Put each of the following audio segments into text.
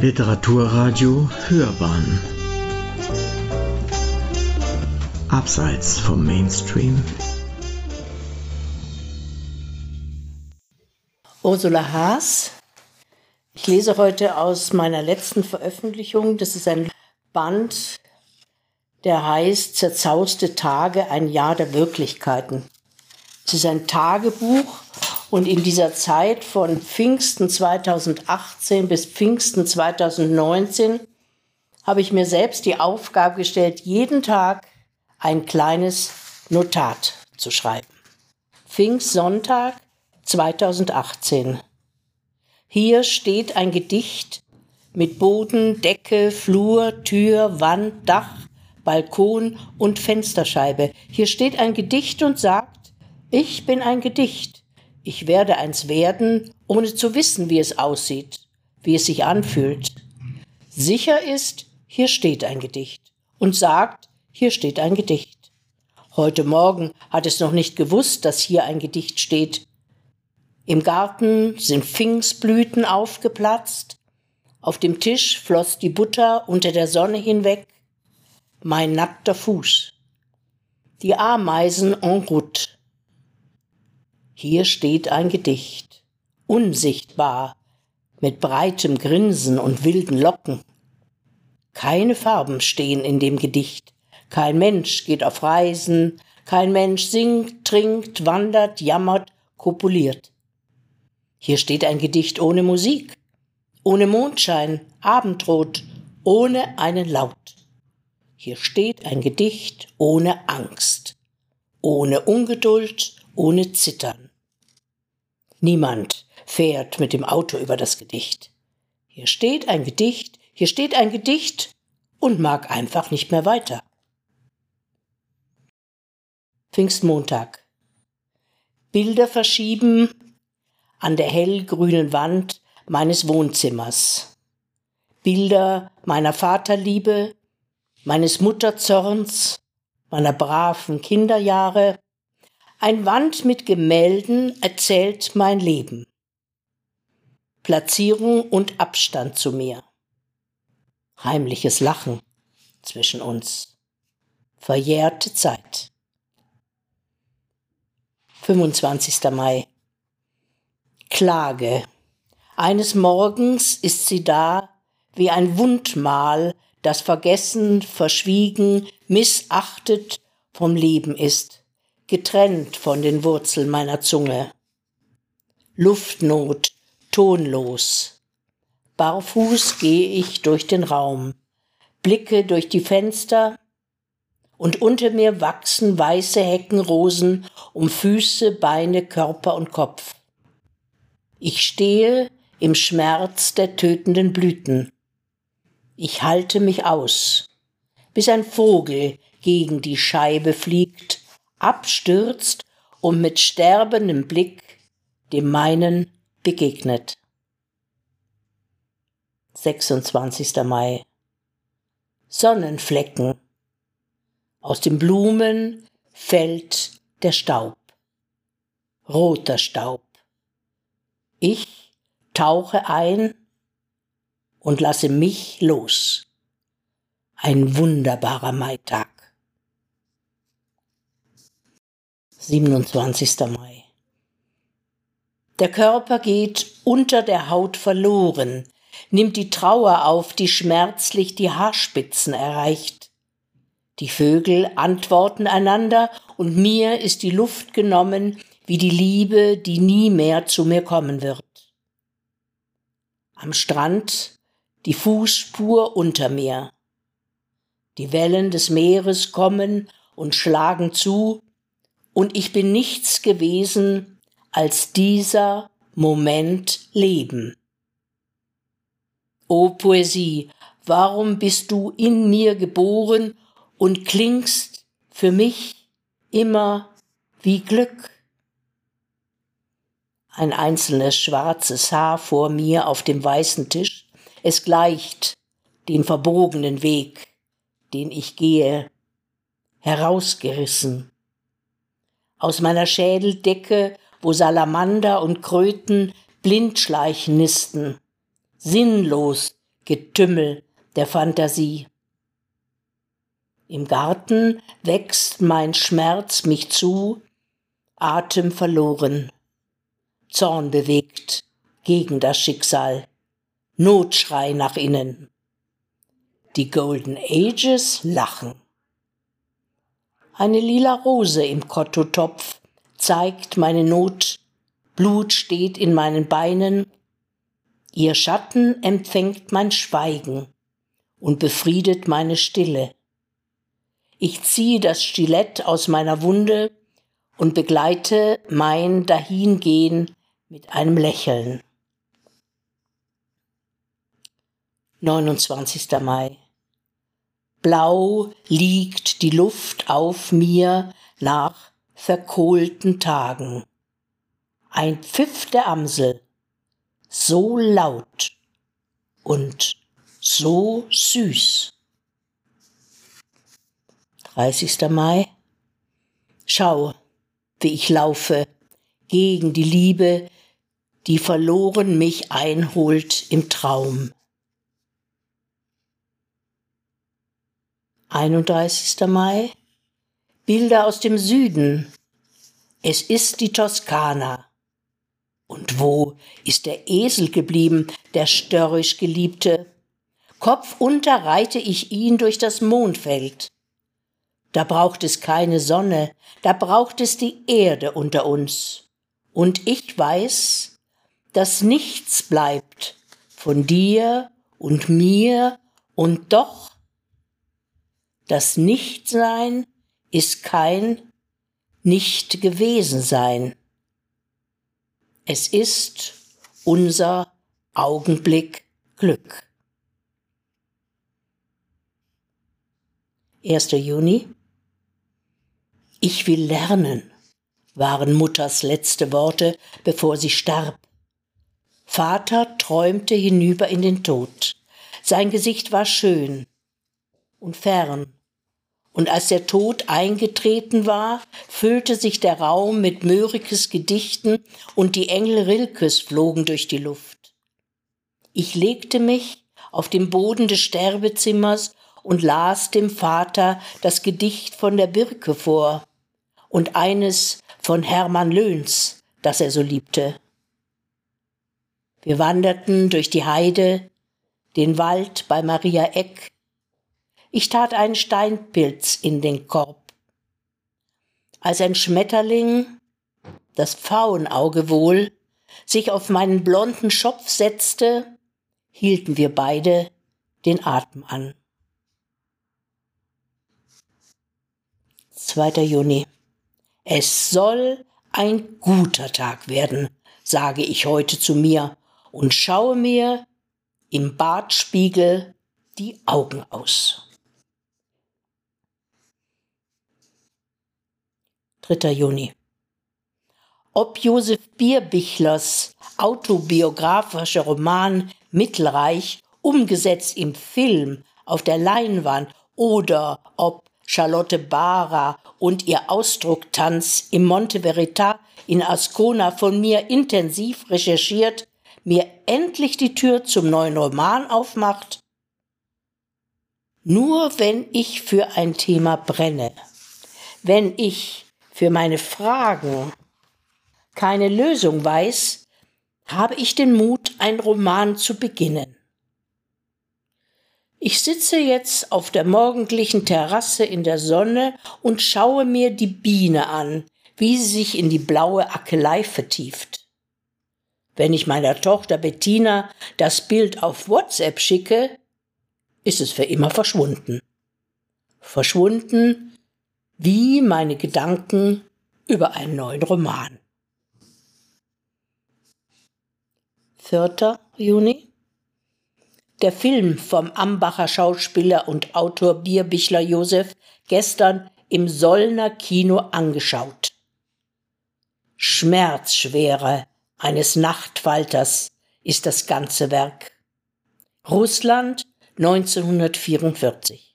Literaturradio Hörbahn Abseits vom Mainstream Ursula Haas. Ich lese heute aus meiner letzten Veröffentlichung. Das ist ein Band, der heißt Zerzauste Tage, ein Jahr der Wirklichkeiten. Es ist ein Tagebuch und in dieser Zeit von Pfingsten 2018 bis Pfingsten 2019 habe ich mir selbst die Aufgabe gestellt, jeden Tag ein kleines Notat zu schreiben. Pfingstsonntag 2018. Hier steht ein Gedicht mit Boden, Decke, Flur, Tür, Wand, Dach, Balkon und Fensterscheibe. Hier steht ein Gedicht und sagt, ich bin ein Gedicht ich werde eins werden, ohne zu wissen, wie es aussieht, wie es sich anfühlt. Sicher ist, hier steht ein Gedicht und sagt, hier steht ein Gedicht. Heute Morgen hat es noch nicht gewusst, dass hier ein Gedicht steht. Im Garten sind Pfingstblüten aufgeplatzt, auf dem Tisch floss die Butter unter der Sonne hinweg, mein nackter Fuß. Die Ameisen en route. Hier steht ein Gedicht, unsichtbar, mit breitem Grinsen und wilden Locken. Keine Farben stehen in dem Gedicht, kein Mensch geht auf Reisen, kein Mensch singt, trinkt, wandert, jammert, kopuliert. Hier steht ein Gedicht ohne Musik, ohne Mondschein, Abendrot, ohne einen Laut. Hier steht ein Gedicht ohne Angst, ohne Ungeduld, ohne Zittern. Niemand fährt mit dem Auto über das Gedicht. Hier steht ein Gedicht, hier steht ein Gedicht und mag einfach nicht mehr weiter. Pfingstmontag. Bilder verschieben an der hellgrünen Wand meines Wohnzimmers. Bilder meiner Vaterliebe, meines Mutterzorns, meiner braven Kinderjahre, ein Wand mit Gemälden erzählt mein Leben. Platzierung und Abstand zu mir. Heimliches Lachen zwischen uns. Verjährte Zeit. 25. Mai. Klage. Eines Morgens ist sie da, wie ein Wundmal, das vergessen, verschwiegen, missachtet vom Leben ist getrennt von den Wurzeln meiner Zunge. Luftnot, tonlos. Barfuß gehe ich durch den Raum, blicke durch die Fenster, und unter mir wachsen weiße Heckenrosen um Füße, Beine, Körper und Kopf. Ich stehe im Schmerz der tötenden Blüten. Ich halte mich aus, bis ein Vogel gegen die Scheibe fliegt abstürzt und mit sterbendem Blick dem meinen begegnet. 26. Mai Sonnenflecken. Aus den Blumen fällt der Staub. Roter Staub. Ich tauche ein und lasse mich los. Ein wunderbarer Maitag. 27. Mai. Der Körper geht unter der Haut verloren, nimmt die Trauer auf, die schmerzlich die Haarspitzen erreicht. Die Vögel antworten einander, und mir ist die Luft genommen, wie die Liebe, die nie mehr zu mir kommen wird. Am Strand die Fußspur unter mir. Die Wellen des Meeres kommen und schlagen zu, und ich bin nichts gewesen als dieser Moment Leben. O Poesie, warum bist du in mir geboren und klingst für mich immer wie Glück? Ein einzelnes schwarzes Haar vor mir auf dem weißen Tisch, es gleicht den verbogenen Weg, den ich gehe, herausgerissen aus meiner Schädeldecke, wo Salamander und Kröten blindschleichen nisten. Sinnlos Getümmel der Fantasie. Im Garten wächst mein Schmerz mich zu, Atem verloren, Zorn bewegt gegen das Schicksal, Notschrei nach innen. Die Golden Ages lachen. Eine lila Rose im Kottotopf zeigt meine Not, Blut steht in meinen Beinen, ihr Schatten empfängt mein Schweigen und befriedet meine Stille. Ich ziehe das Stilett aus meiner Wunde und begleite mein Dahingehen mit einem Lächeln. 29. Mai. Blau liegt die Luft auf mir nach verkohlten Tagen. Ein Pfiff der Amsel, so laut und so süß. 30. Mai. Schau, wie ich laufe gegen die Liebe, die verloren mich einholt im Traum. 31. Mai. Bilder aus dem Süden. Es ist die Toskana. Und wo ist der Esel geblieben, der störrisch Geliebte? Kopfunter reite ich ihn durch das Mondfeld. Da braucht es keine Sonne, da braucht es die Erde unter uns. Und ich weiß, dass nichts bleibt von dir und mir und doch das Nichtsein ist kein Nicht gewesen sein. Es ist unser Augenblick Glück. 1. Juni ich will lernen, waren Mutters letzte Worte, bevor sie starb. Vater träumte hinüber in den Tod. Sein Gesicht war schön und fern. Und als der Tod eingetreten war, füllte sich der Raum mit Mörikes Gedichten und die Engel Rilkes flogen durch die Luft. Ich legte mich auf dem Boden des Sterbezimmers und las dem Vater das Gedicht von der Birke vor und eines von Hermann Löhns, das er so liebte. Wir wanderten durch die Heide, den Wald bei Maria Eck. Ich tat einen Steinpilz in den Korb. Als ein Schmetterling, das Pfauenauge wohl, sich auf meinen blonden Schopf setzte, hielten wir beide den Atem an. 2. Juni. Es soll ein guter Tag werden, sage ich heute zu mir und schaue mir im Badspiegel die Augen aus. 3. Juni. Ob Josef Bierbichlers autobiografischer Roman Mittelreich umgesetzt im Film auf der Leinwand oder ob Charlotte Bara und ihr Ausdrucktanz im Monte Verita in Ascona von mir intensiv recherchiert, mir endlich die Tür zum neuen Roman aufmacht? Nur wenn ich für ein Thema brenne, wenn ich für meine Fragen keine Lösung weiß, habe ich den Mut, einen Roman zu beginnen. Ich sitze jetzt auf der morgendlichen Terrasse in der Sonne und schaue mir die Biene an, wie sie sich in die blaue Ackelei vertieft. Wenn ich meiner Tochter Bettina das Bild auf WhatsApp schicke, ist es für immer verschwunden. Verschwunden wie meine Gedanken über einen neuen Roman. 4. Juni der Film vom Ambacher Schauspieler und Autor Bierbichler Josef gestern im Sollner Kino angeschaut. Schmerzschwere eines Nachtfalters ist das ganze Werk. Russland 1944.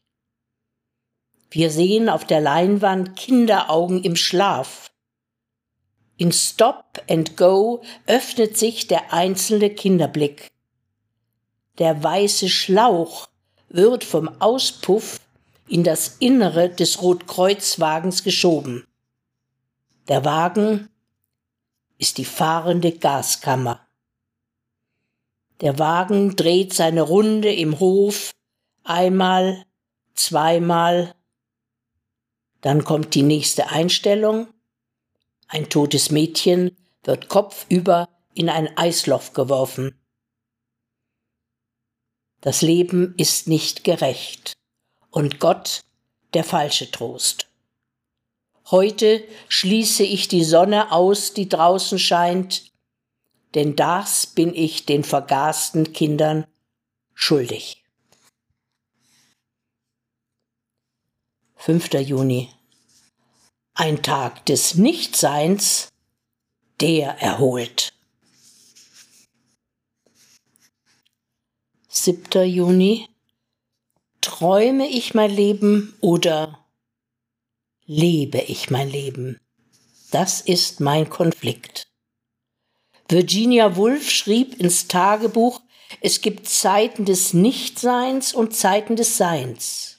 Wir sehen auf der Leinwand Kinderaugen im Schlaf. In Stop and Go öffnet sich der einzelne Kinderblick. Der weiße Schlauch wird vom Auspuff in das Innere des Rotkreuzwagens geschoben. Der Wagen ist die fahrende Gaskammer. Der Wagen dreht seine Runde im Hof einmal, zweimal, dann kommt die nächste Einstellung. Ein totes Mädchen wird kopfüber in ein Eisloch geworfen. Das Leben ist nicht gerecht und Gott der falsche Trost. Heute schließe ich die Sonne aus, die draußen scheint, denn das bin ich den vergasten Kindern schuldig. 5. Juni. Ein Tag des Nichtseins, der erholt. 7. Juni. Träume ich mein Leben oder lebe ich mein Leben? Das ist mein Konflikt. Virginia Woolf schrieb ins Tagebuch, es gibt Zeiten des Nichtseins und Zeiten des Seins.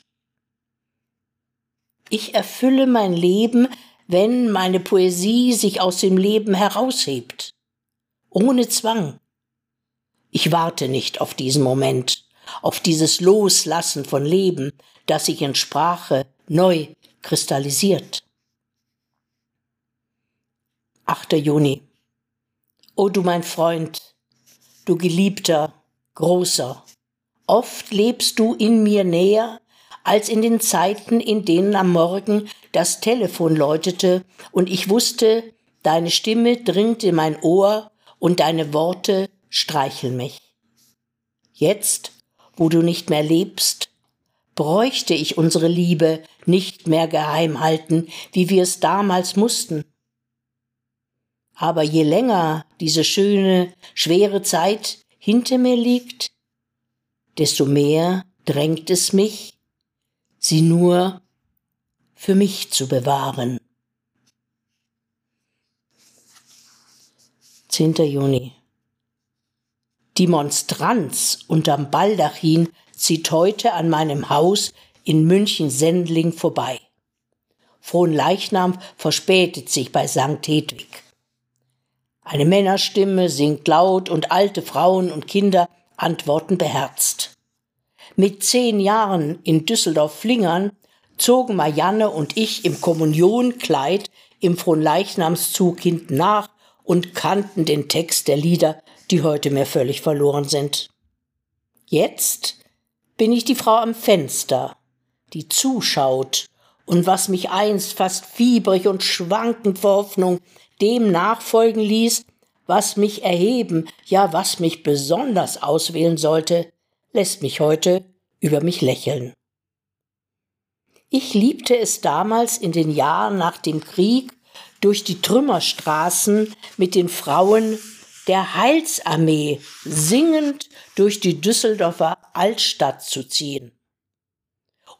Ich erfülle mein Leben, wenn meine Poesie sich aus dem Leben heraushebt, ohne Zwang. Ich warte nicht auf diesen Moment, auf dieses Loslassen von Leben, das sich in Sprache neu kristallisiert. 8. Juni O du mein Freund, du geliebter, großer, oft lebst du in mir näher als in den Zeiten, in denen am Morgen das Telefon läutete und ich wusste, deine Stimme dringt in mein Ohr und deine Worte streicheln mich. Jetzt, wo du nicht mehr lebst, bräuchte ich unsere Liebe nicht mehr geheim halten, wie wir es damals mussten. Aber je länger diese schöne, schwere Zeit hinter mir liegt, desto mehr drängt es mich, sie nur für mich zu bewahren. 10. Juni. Die Monstranz unterm Baldachin zieht heute an meinem Haus in München-Sendling vorbei. Fronleichnam verspätet sich bei St. Hedwig. Eine Männerstimme singt laut und alte Frauen und Kinder antworten beherzt. Mit zehn Jahren in Düsseldorf-Flingern zogen Marianne und ich im Kommunionkleid im Fronleichnamszug hinten nach und kannten den Text der Lieder, die heute mir völlig verloren sind. Jetzt bin ich die Frau am Fenster, die zuschaut und was mich einst fast fiebrig und schwankend vor Hoffnung dem nachfolgen ließ, was mich erheben, ja was mich besonders auswählen sollte, lässt mich heute über mich lächeln. Ich liebte es damals in den Jahren nach dem Krieg, durch die Trümmerstraßen mit den Frauen der Heilsarmee singend durch die Düsseldorfer Altstadt zu ziehen.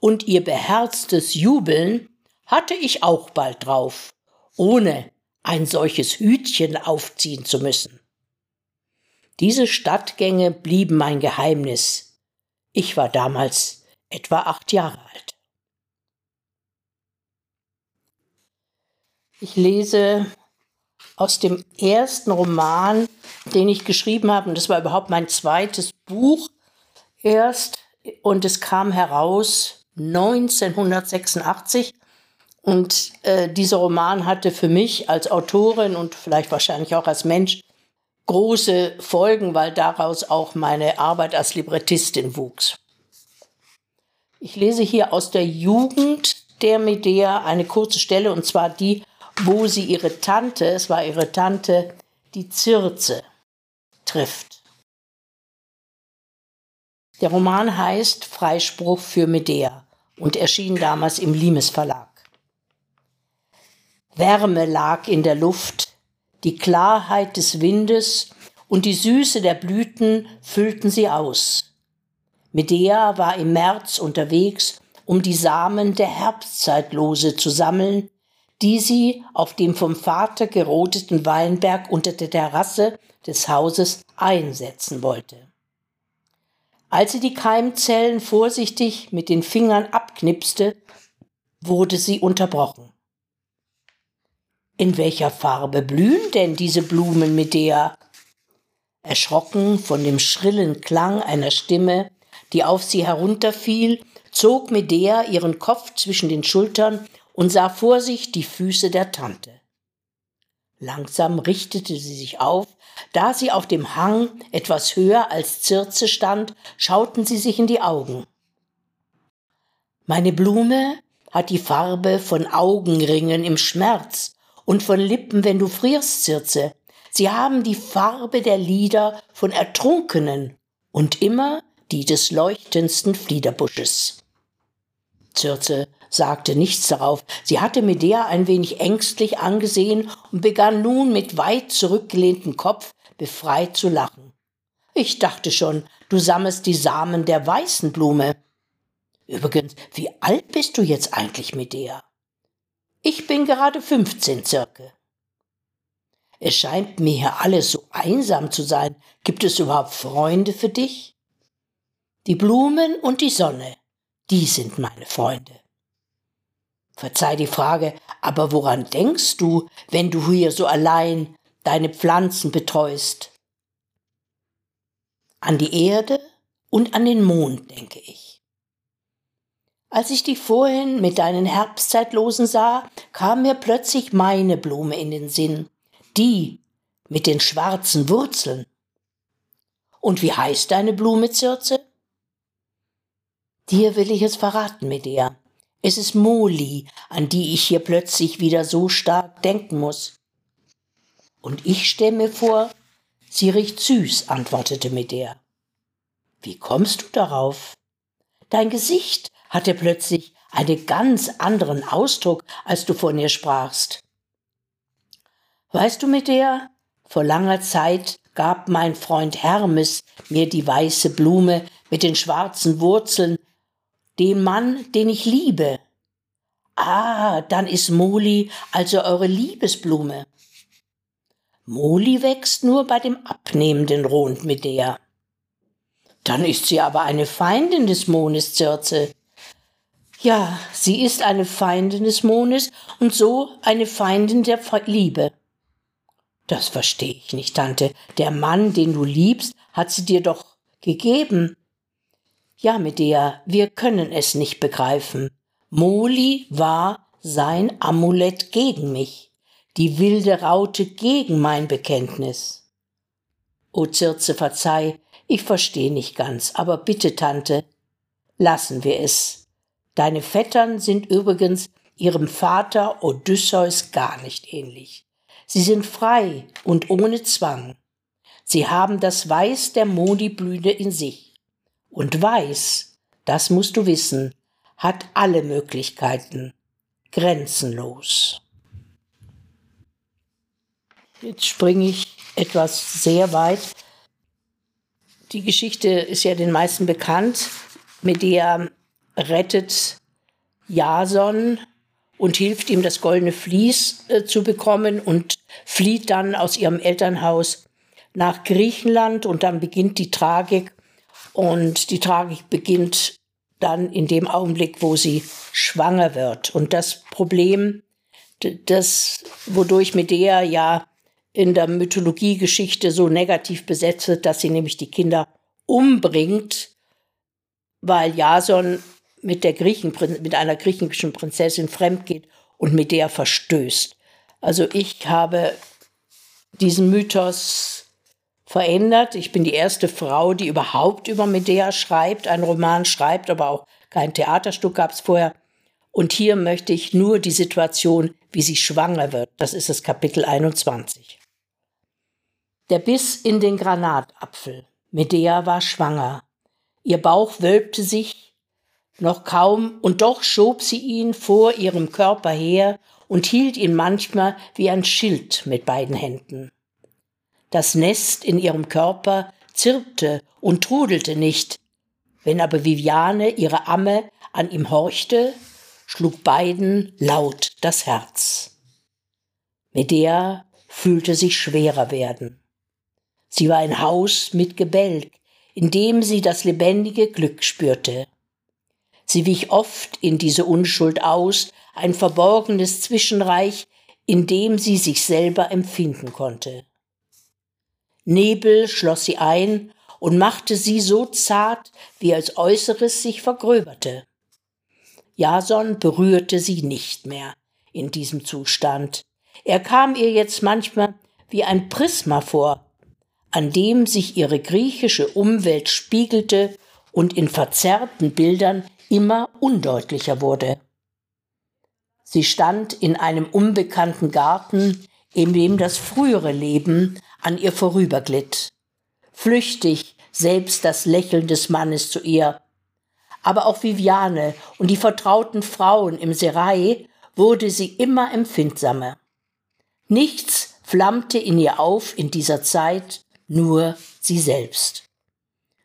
Und ihr beherztes Jubeln hatte ich auch bald drauf, ohne ein solches Hütchen aufziehen zu müssen. Diese Stadtgänge blieben mein Geheimnis. Ich war damals etwa acht Jahre alt. Ich lese aus dem ersten Roman, den ich geschrieben habe, und das war überhaupt mein zweites Buch erst, und es kam heraus 1986 und äh, dieser Roman hatte für mich als Autorin und vielleicht wahrscheinlich auch als Mensch große Folgen, weil daraus auch meine Arbeit als Librettistin wuchs. Ich lese hier aus der Jugend der Medea eine kurze Stelle, und zwar die, wo sie ihre Tante, es war ihre Tante, die Zirze, trifft. Der Roman heißt Freispruch für Medea und erschien damals im Limes Verlag. Wärme lag in der Luft, die Klarheit des Windes und die Süße der Blüten füllten sie aus. Medea war im März unterwegs, um die Samen der Herbstzeitlose zu sammeln, die sie auf dem vom Vater geroteten Weinberg unter der Terrasse des Hauses einsetzen wollte. Als sie die Keimzellen vorsichtig mit den Fingern abknipste, wurde sie unterbrochen. In welcher Farbe blühen denn diese Blumen, Medea? Erschrocken von dem schrillen Klang einer Stimme, die auf sie herunterfiel, zog Medea ihren Kopf zwischen den Schultern und sah vor sich die Füße der Tante. Langsam richtete sie sich auf. Da sie auf dem Hang etwas höher als Circe stand, schauten sie sich in die Augen. Meine Blume hat die Farbe von Augenringen im Schmerz und von Lippen, wenn du frierst, Circe. Sie haben die Farbe der Lieder von Ertrunkenen und immer die des leuchtendsten Fliederbusches. Circe sagte nichts darauf. Sie hatte Medea ein wenig ängstlich angesehen und begann nun mit weit zurückgelehntem Kopf befreit zu lachen. Ich dachte schon, du sammelst die Samen der weißen Blume. Übrigens, wie alt bist du jetzt eigentlich, Medea? Ich bin gerade fünfzehn Zirke. Es scheint mir hier alles so einsam zu sein. Gibt es überhaupt Freunde für dich? Die Blumen und die Sonne, die sind meine Freunde. Verzeih die Frage, aber woran denkst du, wenn du hier so allein deine Pflanzen betreust? An die Erde und an den Mond, denke ich. Als ich dich vorhin mit deinen Herbstzeitlosen sah, kam mir plötzlich meine Blume in den Sinn, die mit den schwarzen Wurzeln. Und wie heißt deine Blume, Zirze? Dir will ich es verraten, Medea. Es ist Moli, an die ich hier plötzlich wieder so stark denken muss. Und ich stelle mir vor, sie riecht süß, antwortete Medea. Wie kommst du darauf? Dein Gesicht hatte plötzlich einen ganz anderen Ausdruck, als du von ihr sprachst. Weißt du, Medea, vor langer Zeit gab mein Freund Hermes mir die weiße Blume mit den schwarzen Wurzeln, den Mann, den ich liebe. Ah, dann ist Moli also eure Liebesblume. Moli wächst nur bei dem abnehmenden Rond Medea. Dann ist sie aber eine Feindin des Mondes, Circe. Ja, sie ist eine Feindin des Mondes und so eine Feindin der Liebe. Das verstehe ich nicht, Tante. Der Mann, den du liebst, hat sie dir doch gegeben. Ja, Medea, wir können es nicht begreifen. Moli war sein Amulett gegen mich, die wilde Raute gegen mein Bekenntnis. O Circe, verzeih, ich verstehe nicht ganz, aber bitte, Tante, lassen wir es. Deine Vettern sind übrigens ihrem Vater Odysseus gar nicht ähnlich. Sie sind frei und ohne Zwang. Sie haben das Weiß der Modi-Blüte in sich und weiß, das musst du wissen, hat alle Möglichkeiten, grenzenlos. Jetzt springe ich etwas sehr weit. Die Geschichte ist ja den meisten bekannt. Medea rettet Jason und hilft ihm, das goldene Vlies äh, zu bekommen und flieht dann aus ihrem Elternhaus nach Griechenland und dann beginnt die Tragik und die Tragik beginnt dann in dem Augenblick, wo sie schwanger wird. Und das Problem, das, wodurch Medea ja in der Mythologiegeschichte so negativ besetzt wird, dass sie nämlich die Kinder umbringt, weil Jason mit, der Griechen, mit einer griechischen Prinzessin fremd geht und Medea verstößt. Also ich habe diesen Mythos verändert. Ich bin die erste Frau, die überhaupt über Medea schreibt, einen Roman schreibt, aber auch kein Theaterstück gab es vorher. Und hier möchte ich nur die Situation, wie sie schwanger wird. Das ist das Kapitel 21. Der Biss in den Granatapfel. Medea war schwanger. Ihr Bauch wölbte sich noch kaum, und doch schob sie ihn vor ihrem Körper her und hielt ihn manchmal wie ein Schild mit beiden Händen. Das Nest in ihrem Körper zirpte und trudelte nicht. Wenn aber Viviane, ihre Amme, an ihm horchte, schlug beiden laut das Herz. Medea fühlte sich schwerer werden. Sie war ein Haus mit Gebälk, in dem sie das lebendige Glück spürte. Sie wich oft in diese Unschuld aus, ein verborgenes Zwischenreich, in dem sie sich selber empfinden konnte. Nebel schloss sie ein und machte sie so zart, wie als Äußeres sich vergröberte. Jason berührte sie nicht mehr in diesem Zustand. Er kam ihr jetzt manchmal wie ein Prisma vor, an dem sich ihre griechische Umwelt spiegelte und in verzerrten Bildern immer undeutlicher wurde. Sie stand in einem unbekannten Garten, in dem das frühere Leben an ihr vorüberglitt. Flüchtig selbst das Lächeln des Mannes zu ihr. Aber auch Viviane und die vertrauten Frauen im Serai wurde sie immer empfindsamer. Nichts flammte in ihr auf in dieser Zeit, nur sie selbst.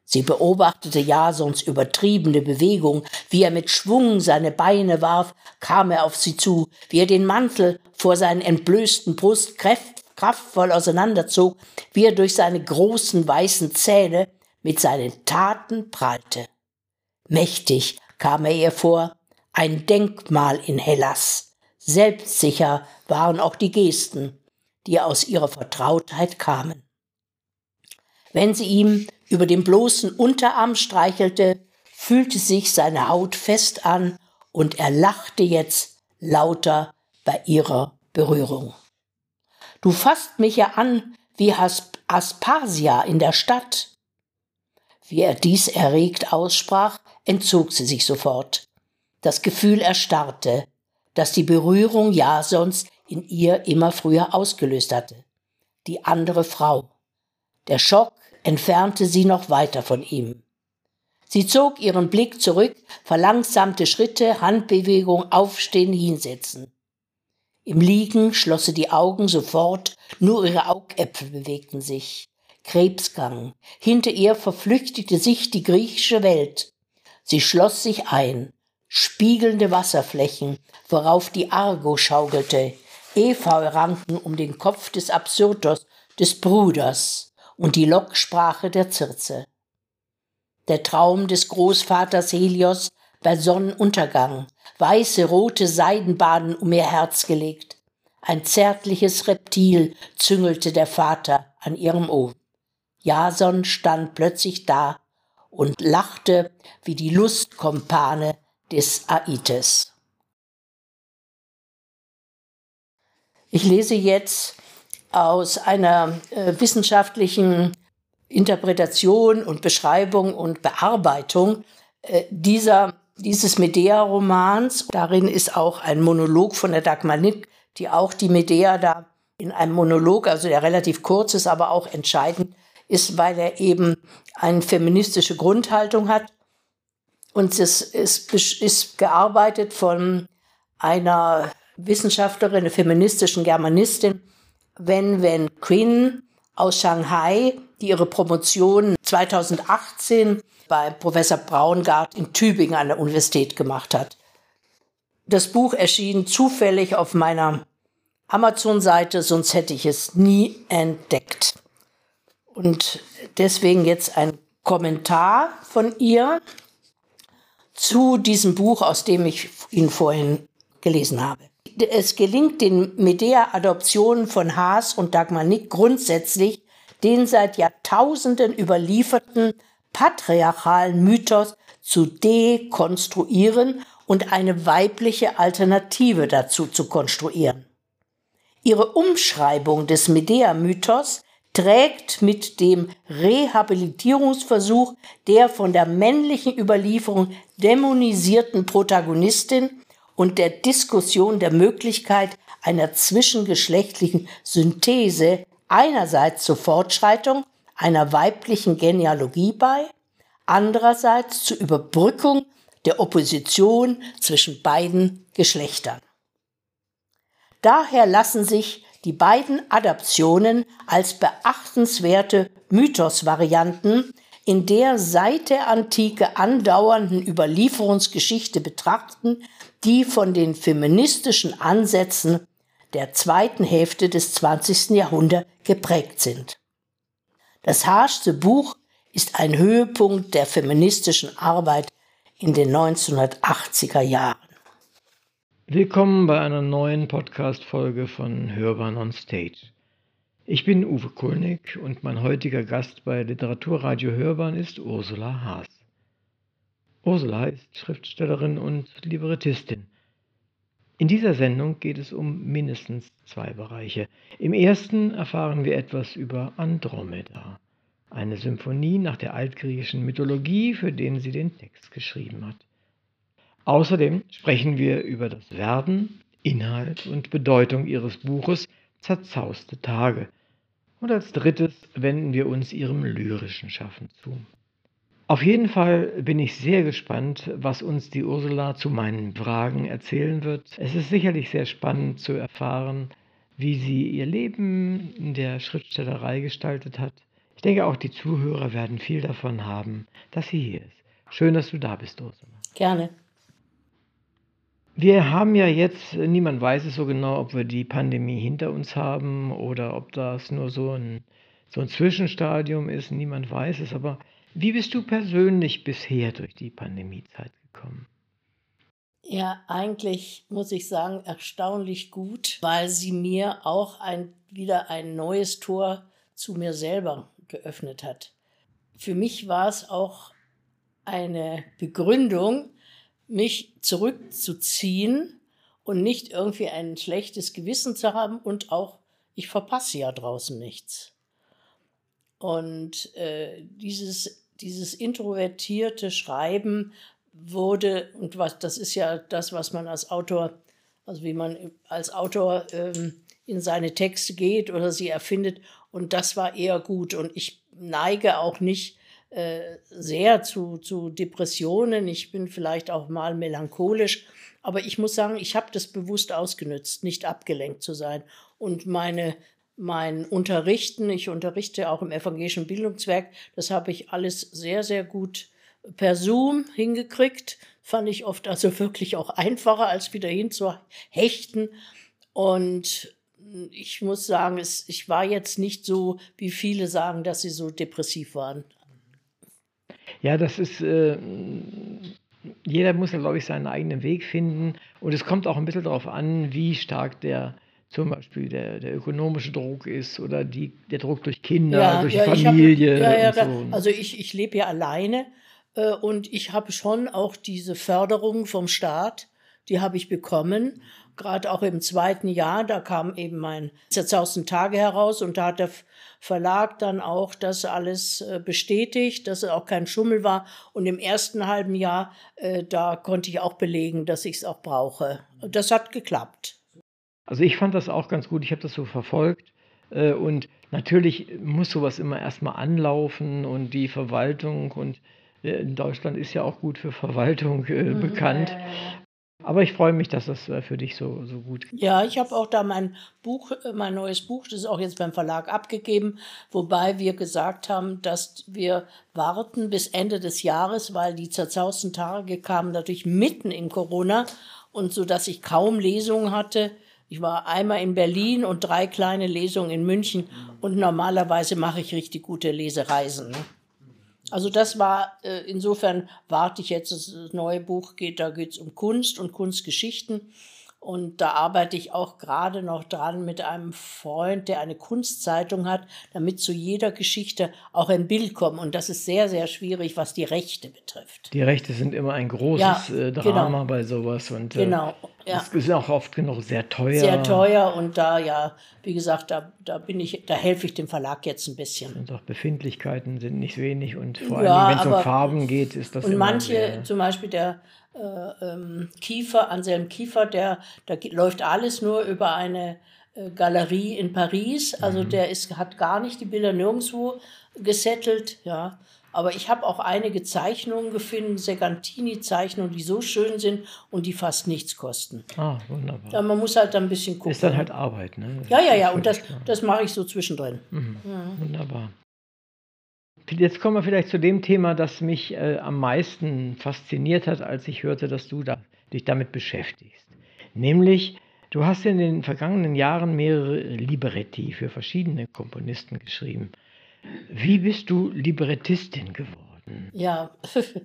Sie beobachtete Jasons übertriebene Bewegung, wie er mit Schwung seine Beine warf, kam er auf sie zu, wie er den Mantel vor seinen entblößten Brust kraftvoll auseinanderzog, wie er durch seine großen weißen Zähne mit seinen Taten prallte. Mächtig kam er ihr vor, ein Denkmal in Hellas. Selbstsicher waren auch die Gesten, die aus ihrer Vertrautheit kamen. Wenn sie ihm über den bloßen Unterarm streichelte, fühlte sich seine Haut fest an und er lachte jetzt lauter bei ihrer Berührung. Du fasst mich ja an wie Aspasia in der Stadt. Wie er dies erregt aussprach, entzog sie sich sofort. Das Gefühl erstarrte, das die Berührung Jasons in ihr immer früher ausgelöst hatte. Die andere Frau. Der Schock entfernte sie noch weiter von ihm. Sie zog ihren Blick zurück, verlangsamte Schritte, Handbewegung, Aufstehen, Hinsetzen. Im Liegen schloss sie die Augen sofort, nur ihre Augäpfel bewegten sich. Krebsgang. Hinter ihr verflüchtigte sich die griechische Welt. Sie schloss sich ein. Spiegelnde Wasserflächen, worauf die Argo schaukelte, Efeuranken um den Kopf des Absyrtos, des Bruders und die Locksprache der Circe. Der Traum des Großvaters Helios bei Sonnenuntergang, weiße rote Seidenbahnen um ihr Herz gelegt. Ein zärtliches Reptil züngelte der Vater an ihrem Ohr. Jason stand plötzlich da und lachte wie die Lustkompane des Aites. Ich lese jetzt aus einer äh, wissenschaftlichen Interpretation und Beschreibung und Bearbeitung äh, dieser, dieses Medea-Romans. Darin ist auch ein Monolog von der Dagmar Nick, die auch die Medea da in einem Monolog, also der relativ kurz ist, aber auch entscheidend ist, weil er eben eine feministische Grundhaltung hat. Und es ist, ist gearbeitet von einer Wissenschaftlerin, einer feministischen Germanistin, Wen Wen Quinn aus Shanghai, die ihre Promotion 2018 bei Professor Braungart in Tübingen an der Universität gemacht hat. Das Buch erschien zufällig auf meiner Amazon-Seite, sonst hätte ich es nie entdeckt. Und deswegen jetzt ein Kommentar von ihr zu diesem Buch, aus dem ich ihn vorhin gelesen habe. Es gelingt den Medea-Adoptionen von Haas und Dagmar Nick grundsätzlich, den seit Jahrtausenden überlieferten patriarchalen Mythos zu dekonstruieren und eine weibliche Alternative dazu zu konstruieren. Ihre Umschreibung des Medea-Mythos trägt mit dem Rehabilitierungsversuch der von der männlichen Überlieferung dämonisierten Protagonistin und der Diskussion der Möglichkeit einer zwischengeschlechtlichen Synthese einerseits zur Fortschreitung einer weiblichen Genealogie bei, andererseits zur Überbrückung der Opposition zwischen beiden Geschlechtern. Daher lassen sich die beiden Adaptionen als beachtenswerte Mythosvarianten in der seit der Antike andauernden Überlieferungsgeschichte betrachten, die von den feministischen Ansätzen der zweiten Hälfte des 20. Jahrhunderts geprägt sind. Das Haarste Buch ist ein Höhepunkt der feministischen Arbeit in den 1980er Jahren. Willkommen bei einer neuen Podcast-Folge von Hörbahn on Stage. Ich bin Uwe Kulnig und mein heutiger Gast bei Literaturradio Hörbahn ist Ursula Haas. Ursula ist Schriftstellerin und Librettistin. In dieser Sendung geht es um mindestens zwei Bereiche. Im ersten erfahren wir etwas über Andromeda, eine Symphonie nach der altgriechischen Mythologie, für den sie den Text geschrieben hat. Außerdem sprechen wir über das Werden, Inhalt und Bedeutung ihres Buches Zerzauste Tage. Und als drittes wenden wir uns ihrem lyrischen Schaffen zu. Auf jeden Fall bin ich sehr gespannt, was uns die Ursula zu meinen Fragen erzählen wird. Es ist sicherlich sehr spannend zu erfahren, wie sie ihr Leben in der Schriftstellerei gestaltet hat. Ich denke, auch die Zuhörer werden viel davon haben, dass sie hier ist. Schön, dass du da bist, Ursula. Gerne. Wir haben ja jetzt, niemand weiß es so genau, ob wir die Pandemie hinter uns haben oder ob das nur so ein, so ein Zwischenstadium ist. Niemand weiß es, aber wie bist du persönlich bisher durch die Pandemiezeit gekommen? Ja, eigentlich muss ich sagen, erstaunlich gut, weil sie mir auch ein, wieder ein neues Tor zu mir selber geöffnet hat. Für mich war es auch eine Begründung, mich zurückzuziehen und nicht irgendwie ein schlechtes Gewissen zu haben und auch, ich verpasse ja draußen nichts. Und äh, dieses dieses introvertierte Schreiben wurde, und was, das ist ja das, was man als Autor, also wie man als Autor ähm, in seine Texte geht oder sie erfindet, und das war eher gut. Und ich neige auch nicht äh, sehr zu, zu Depressionen. Ich bin vielleicht auch mal melancholisch, aber ich muss sagen, ich habe das bewusst ausgenützt, nicht abgelenkt zu sein. Und meine mein Unterrichten, ich unterrichte auch im evangelischen Bildungswerk, das habe ich alles sehr, sehr gut per Zoom hingekriegt. Fand ich oft also wirklich auch einfacher, als wieder hinzuhechten. Und ich muss sagen, es, ich war jetzt nicht so, wie viele sagen, dass sie so depressiv waren. Ja, das ist, äh, jeder muss, glaube ich, seinen eigenen Weg finden. Und es kommt auch ein bisschen darauf an, wie stark der zum Beispiel der, der ökonomische Druck ist oder die, der Druck durch Kinder, ja, durch ja, Familie. Hab, ja, so. Also ich, ich lebe ja alleine äh, und ich habe schon auch diese Förderung vom Staat, die habe ich bekommen. Gerade auch im zweiten Jahr, da kam eben mein Zerzausten Tage heraus und da hat der Verlag dann auch das alles äh, bestätigt, dass es auch kein Schummel war. Und im ersten halben Jahr, äh, da konnte ich auch belegen, dass ich es auch brauche. Das hat geklappt. Also ich fand das auch ganz gut, ich habe das so verfolgt. Äh, und natürlich muss sowas immer erstmal anlaufen und die Verwaltung und äh, in Deutschland ist ja auch gut für Verwaltung äh, mhm, bekannt. Aber ich freue mich, dass das für dich so, so gut geht. Ja, ich habe auch da mein Buch, mein neues Buch, das ist auch jetzt beim Verlag abgegeben, wobei wir gesagt haben, dass wir warten bis Ende des Jahres, weil die zerzausten Tage kamen natürlich mitten in Corona und so, dass ich kaum Lesungen hatte ich war einmal in Berlin und drei kleine Lesungen in München und normalerweise mache ich richtig gute Lesereisen. Ne? Also das war, äh, insofern warte ich jetzt, dass das neue Buch geht, da geht es um Kunst und Kunstgeschichten. Und da arbeite ich auch gerade noch dran mit einem Freund, der eine Kunstzeitung hat, damit zu jeder Geschichte auch ein Bild kommt. Und das ist sehr, sehr schwierig, was die Rechte betrifft. Die Rechte sind immer ein großes ja, äh. Drama genau. bei sowas. Und, äh, genau. Ja. Es ist auch oft genug sehr teuer. Sehr teuer und da, ja, wie gesagt, da, da bin ich, da helfe ich dem Verlag jetzt ein bisschen. Und auch Befindlichkeiten sind nicht wenig und vor allem, wenn es um Farben geht, ist das Und manche, sehr, zum Beispiel der Kiefer, Anselm Kiefer, der, da läuft alles nur über eine äh, Galerie in Paris. Also mhm. der ist, hat gar nicht die Bilder nirgendwo gesettelt, ja. Aber ich habe auch einige Zeichnungen gefunden, Segantini-Zeichnungen, die so schön sind und die fast nichts kosten. Ah, wunderbar. Ja, man muss halt ein bisschen gucken. Ist dann halt Arbeit, ne? Ja, ja, ja, und das, das mache ich so zwischendrin. Mhm. Ja. Wunderbar. Jetzt kommen wir vielleicht zu dem Thema, das mich äh, am meisten fasziniert hat, als ich hörte, dass du da, dich damit beschäftigst. Nämlich, du hast in den vergangenen Jahren mehrere Libretti für verschiedene Komponisten geschrieben. Wie bist du Librettistin geworden? Ja,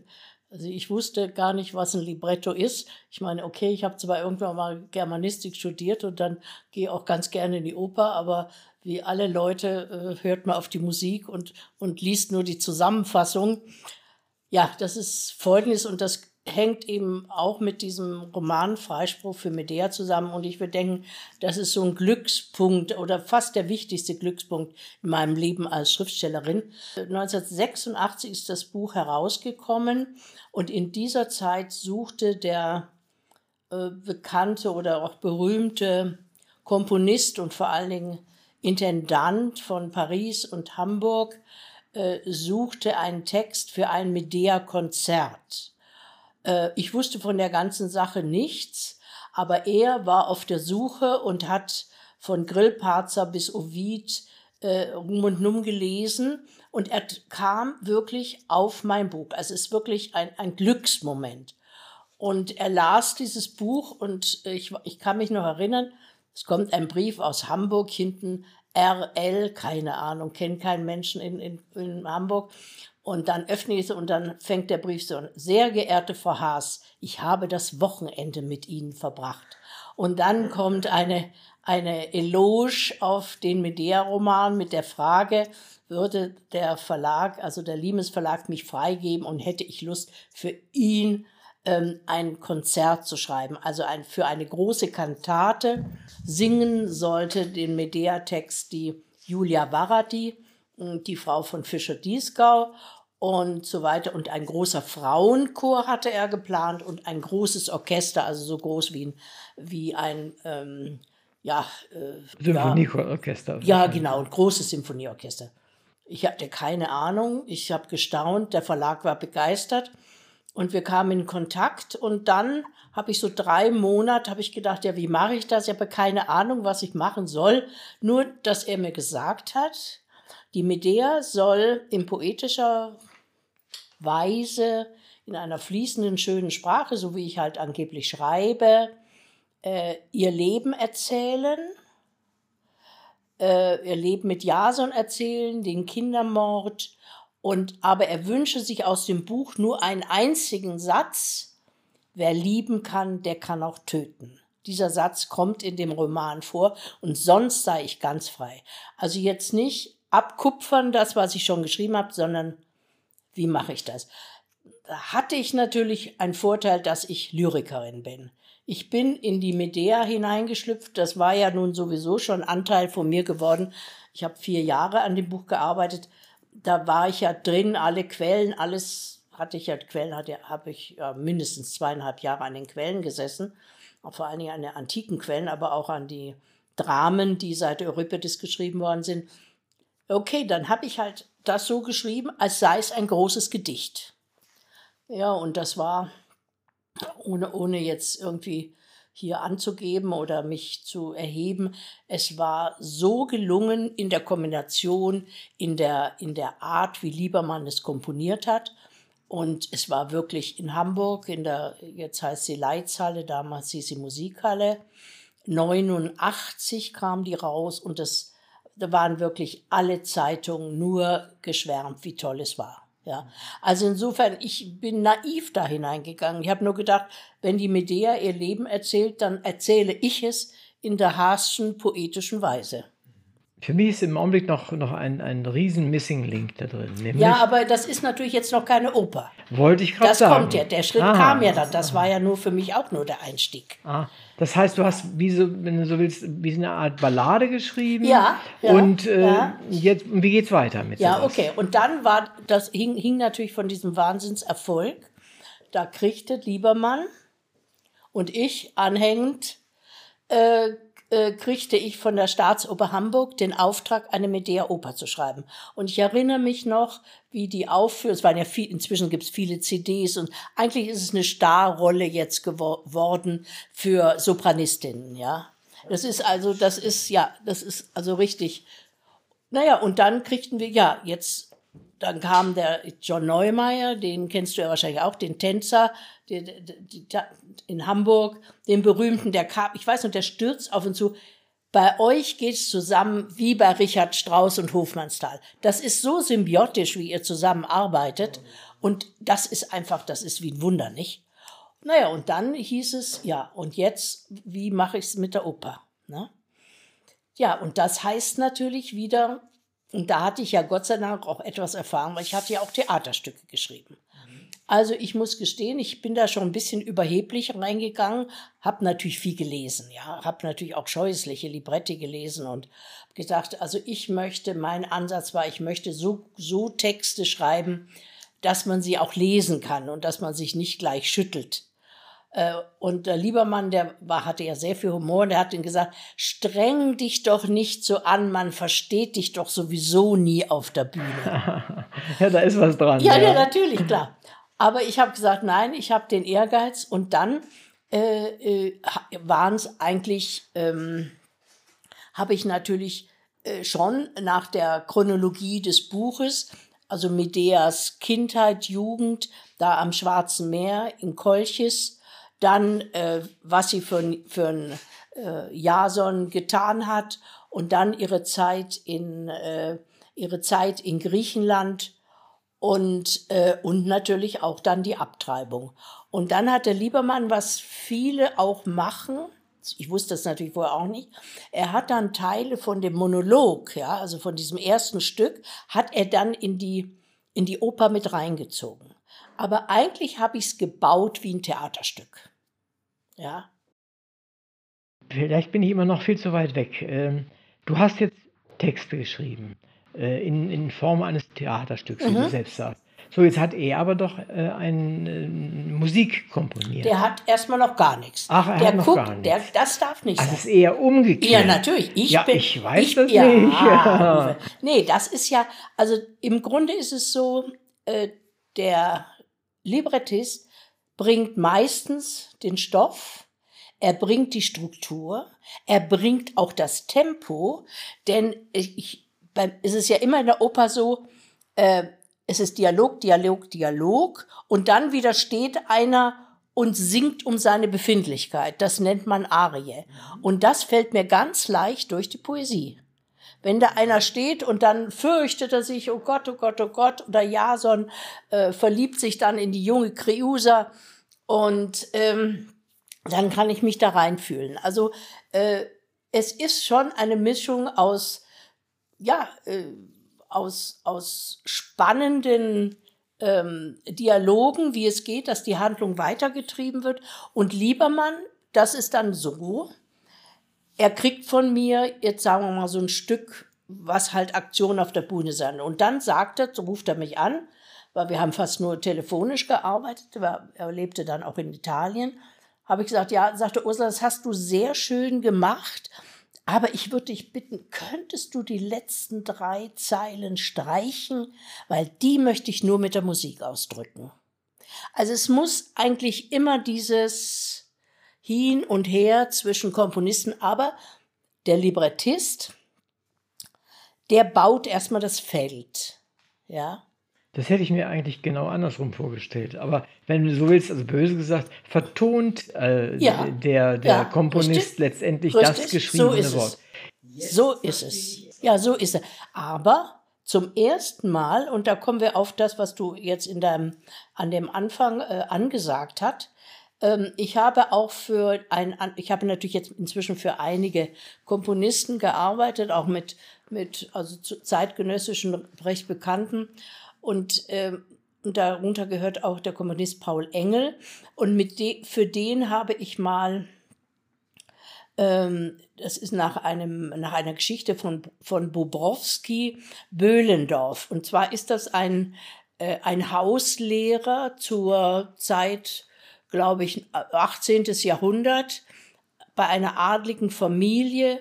also ich wusste gar nicht, was ein Libretto ist. Ich meine, okay, ich habe zwar irgendwann mal Germanistik studiert und dann gehe auch ganz gerne in die Oper, aber wie alle Leute äh, hört man auf die Musik und, und liest nur die Zusammenfassung. Ja, das ist Folgendes und das hängt eben auch mit diesem Roman Freispruch für Medea zusammen. Und ich würde denken, das ist so ein Glückspunkt oder fast der wichtigste Glückspunkt in meinem Leben als Schriftstellerin. 1986 ist das Buch herausgekommen und in dieser Zeit suchte der äh, bekannte oder auch berühmte Komponist und vor allen Dingen Intendant von Paris und Hamburg äh, suchte einen Text für ein Medea-Konzert. Äh, ich wusste von der ganzen Sache nichts, aber er war auf der Suche und hat von Grillparzer bis Ovid äh, rum und num gelesen und er kam wirklich auf mein Buch. Also es ist wirklich ein, ein Glücksmoment. Und er las dieses Buch und ich, ich kann mich noch erinnern, es kommt ein Brief aus Hamburg hinten, RL, keine Ahnung, kennt keinen Menschen in, in, in Hamburg. Und dann öffne ich es und dann fängt der Brief so an. Sehr geehrte Frau Haas, ich habe das Wochenende mit Ihnen verbracht. Und dann kommt eine, eine Eloge auf den Medea-Roman mit der Frage, würde der Verlag, also der Limes Verlag, mich freigeben und hätte ich Lust, für ihn ähm, ein Konzert zu schreiben, also ein, für eine große Kantate. Singen sollte den Medea-Text die Julia Varadi die Frau von Fischer-Dieskau und so weiter. Und ein großer Frauenchor hatte er geplant und ein großes Orchester, also so groß wie ein, wie ein ähm, ja, äh, Symphonieorchester. Ja, genau, ein großes Symphonieorchester. Ich hatte keine Ahnung, ich habe gestaunt, der Verlag war begeistert und wir kamen in Kontakt und dann habe ich so drei Monate, habe ich gedacht, ja, wie mache ich das? Ich habe keine Ahnung, was ich machen soll. Nur, dass er mir gesagt hat, die Medea soll in poetischer Weise, in einer fließenden, schönen Sprache, so wie ich halt angeblich schreibe, äh, ihr Leben erzählen, äh, ihr Leben mit Jason erzählen, den Kindermord. Und, aber er wünsche sich aus dem Buch nur einen einzigen Satz, wer lieben kann, der kann auch töten. Dieser Satz kommt in dem Roman vor und sonst sei ich ganz frei. Also jetzt nicht abkupfern, das, was ich schon geschrieben habe, sondern wie mache ich das? Da hatte ich natürlich einen Vorteil, dass ich Lyrikerin bin. Ich bin in die Medea hineingeschlüpft. Das war ja nun sowieso schon Anteil von mir geworden. Ich habe vier Jahre an dem Buch gearbeitet. Da war ich ja drin, alle Quellen, alles hatte ich ja, Quellen hatte, habe ich ja mindestens zweieinhalb Jahre an den Quellen gesessen. Vor allen Dingen an den antiken Quellen, aber auch an die Dramen, die seit Euripides geschrieben worden sind. Okay, dann habe ich halt das so geschrieben, als sei es ein großes Gedicht. Ja, und das war, ohne, ohne jetzt irgendwie hier anzugeben oder mich zu erheben, es war so gelungen in der Kombination, in der, in der Art, wie Liebermann es komponiert hat. Und es war wirklich in Hamburg, in der, jetzt heißt sie Leitzhalle, damals hieß sie Musikhalle. 89 kam die raus und das da waren wirklich alle Zeitungen nur geschwärmt, wie toll es war. Ja, also insofern, ich bin naiv da hineingegangen. Ich habe nur gedacht, wenn die Medea ihr Leben erzählt, dann erzähle ich es in der Haasschen poetischen Weise. Für mich ist im Augenblick noch, noch ein, ein riesen Missing Link da drin. ja, aber das ist natürlich jetzt noch keine Oper. Wollte ich gerade sagen. Das kommt ja, der Schritt Aha. kam ja dann. Das war ja nur für mich auch nur der Einstieg. Ah, das heißt, du hast, wie so, wenn du so willst, wie eine Art Ballade geschrieben. Ja. ja und äh, ja. jetzt, wie geht's weiter mit Ja, sowas? okay. Und dann war, das hing, hing natürlich von diesem Wahnsinnserfolg. Da kriegte Liebermann und ich anhängend äh, äh, kriegte ich von der Staatsoper Hamburg den Auftrag, eine Medea-Oper zu schreiben. Und ich erinnere mich noch, wie die Aufführung, es waren ja viel, inzwischen gibt es viele CDs und eigentlich ist es eine Starrolle jetzt geworden für Sopranistinnen, ja. Das ist also, das ist, ja, das ist also richtig. Naja, und dann kriegten wir, ja, jetzt dann kam der John Neumeier, den kennst du ja wahrscheinlich auch, den Tänzer die, die, die, in Hamburg, den berühmten, der kam, ich weiß noch, der stürzt auf uns zu. bei euch geht es zusammen wie bei Richard Strauss und Hofmannsthal. Das ist so symbiotisch, wie ihr zusammenarbeitet. Und das ist einfach, das ist wie ein Wunder, nicht? Naja, und dann hieß es, ja, und jetzt, wie mache ich es mit der Oper? Ne? Ja, und das heißt natürlich wieder, und da hatte ich ja Gott sei Dank auch etwas erfahren, weil ich hatte ja auch Theaterstücke geschrieben. Also ich muss gestehen, ich bin da schon ein bisschen überheblich reingegangen, habe natürlich viel gelesen, ja, habe natürlich auch scheußliche Libretti gelesen und gedacht, also ich möchte, mein Ansatz war, ich möchte so, so Texte schreiben, dass man sie auch lesen kann und dass man sich nicht gleich schüttelt. Äh, und der Liebermann, der war, hatte ja sehr viel Humor, der hat ihm gesagt, streng dich doch nicht so an, man versteht dich doch sowieso nie auf der Bühne. ja, da ist was dran. Ja, ja, ja natürlich, klar. Aber ich habe gesagt, nein, ich habe den Ehrgeiz und dann äh, äh, waren es eigentlich, ähm, habe ich natürlich äh, schon nach der Chronologie des Buches, also Medeas Kindheit, Jugend, da am Schwarzen Meer in Kolchis, dann äh, was sie für, für ein äh, Jason getan hat und dann ihre Zeit in, äh, ihre Zeit in Griechenland und, äh, und natürlich auch dann die Abtreibung. Und dann hat der Liebermann, was viele auch machen, ich wusste das natürlich vorher auch nicht, er hat dann Teile von dem Monolog, ja, also von diesem ersten Stück, hat er dann in die, in die Oper mit reingezogen. Aber eigentlich habe ich es gebaut wie ein Theaterstück. Ja. Vielleicht bin ich immer noch viel zu weit weg. Ähm, du hast jetzt Texte geschrieben. Äh, in, in Form eines Theaterstücks, wie du mhm. selbst sagst. So, jetzt hat er aber doch äh, ein, äh, Musik komponiert. Der hat erstmal noch gar nichts. Ach, er der hat noch guckt, gar nichts. Der, das darf nicht also sein. Das ist eher umgekehrt. Ja, natürlich. Ich ja, bin, ich weiß ich, das ja, nicht. Ja. Nee, das ist ja, also im Grunde ist es so, äh, der Librettist bringt meistens den Stoff, er bringt die Struktur, er bringt auch das Tempo, denn ich, beim, es ist ja immer in der Oper so, äh, es ist Dialog, Dialog, Dialog und dann wieder steht einer und singt um seine Befindlichkeit. Das nennt man Arie. Und das fällt mir ganz leicht durch die Poesie. Wenn da einer steht und dann fürchtet er sich, oh Gott, oh Gott, oh Gott, oder Jason äh, verliebt sich dann in die junge Kreusa und ähm, dann kann ich mich da reinfühlen. Also äh, es ist schon eine Mischung aus ja, äh, aus, aus spannenden ähm, Dialogen, wie es geht, dass die Handlung weitergetrieben wird. Und Liebermann, das ist dann so, er kriegt von mir, jetzt sagen wir mal, so ein Stück, was halt Aktion auf der Bühne sein. Und dann sagt er, so ruft er mich an, weil wir haben fast nur telefonisch gearbeitet, er lebte dann auch in Italien, habe ich gesagt, ja, sagte Ursula, das hast du sehr schön gemacht. Aber ich würde dich bitten, könntest du die letzten drei Zeilen streichen, weil die möchte ich nur mit der Musik ausdrücken. Also es muss eigentlich immer dieses Hin und Her zwischen Komponisten, aber der Librettist, der baut erstmal das Feld. Ja. Das hätte ich mir eigentlich genau andersrum vorgestellt. Aber wenn du so willst, also böse gesagt, vertont äh, ja. der, der ja, Komponist richtig, letztendlich richtig, das geschriebene so Wort. So ist es. Ja, so ist es. Aber zum ersten Mal, und da kommen wir auf das, was du jetzt in deinem, an dem Anfang äh, angesagt hast, ähm, ich habe auch für ein, ich habe natürlich jetzt inzwischen für einige Komponisten gearbeitet, auch mit, mit also zeitgenössischen recht bekannten. Und, äh, und darunter gehört auch der Kommunist Paul Engel. Und mit de, für den habe ich mal, ähm, das ist nach, einem, nach einer Geschichte von, von Bobrowski, Böhlendorf. Und zwar ist das ein, äh, ein Hauslehrer zur Zeit, glaube ich, 18. Jahrhundert bei einer adligen Familie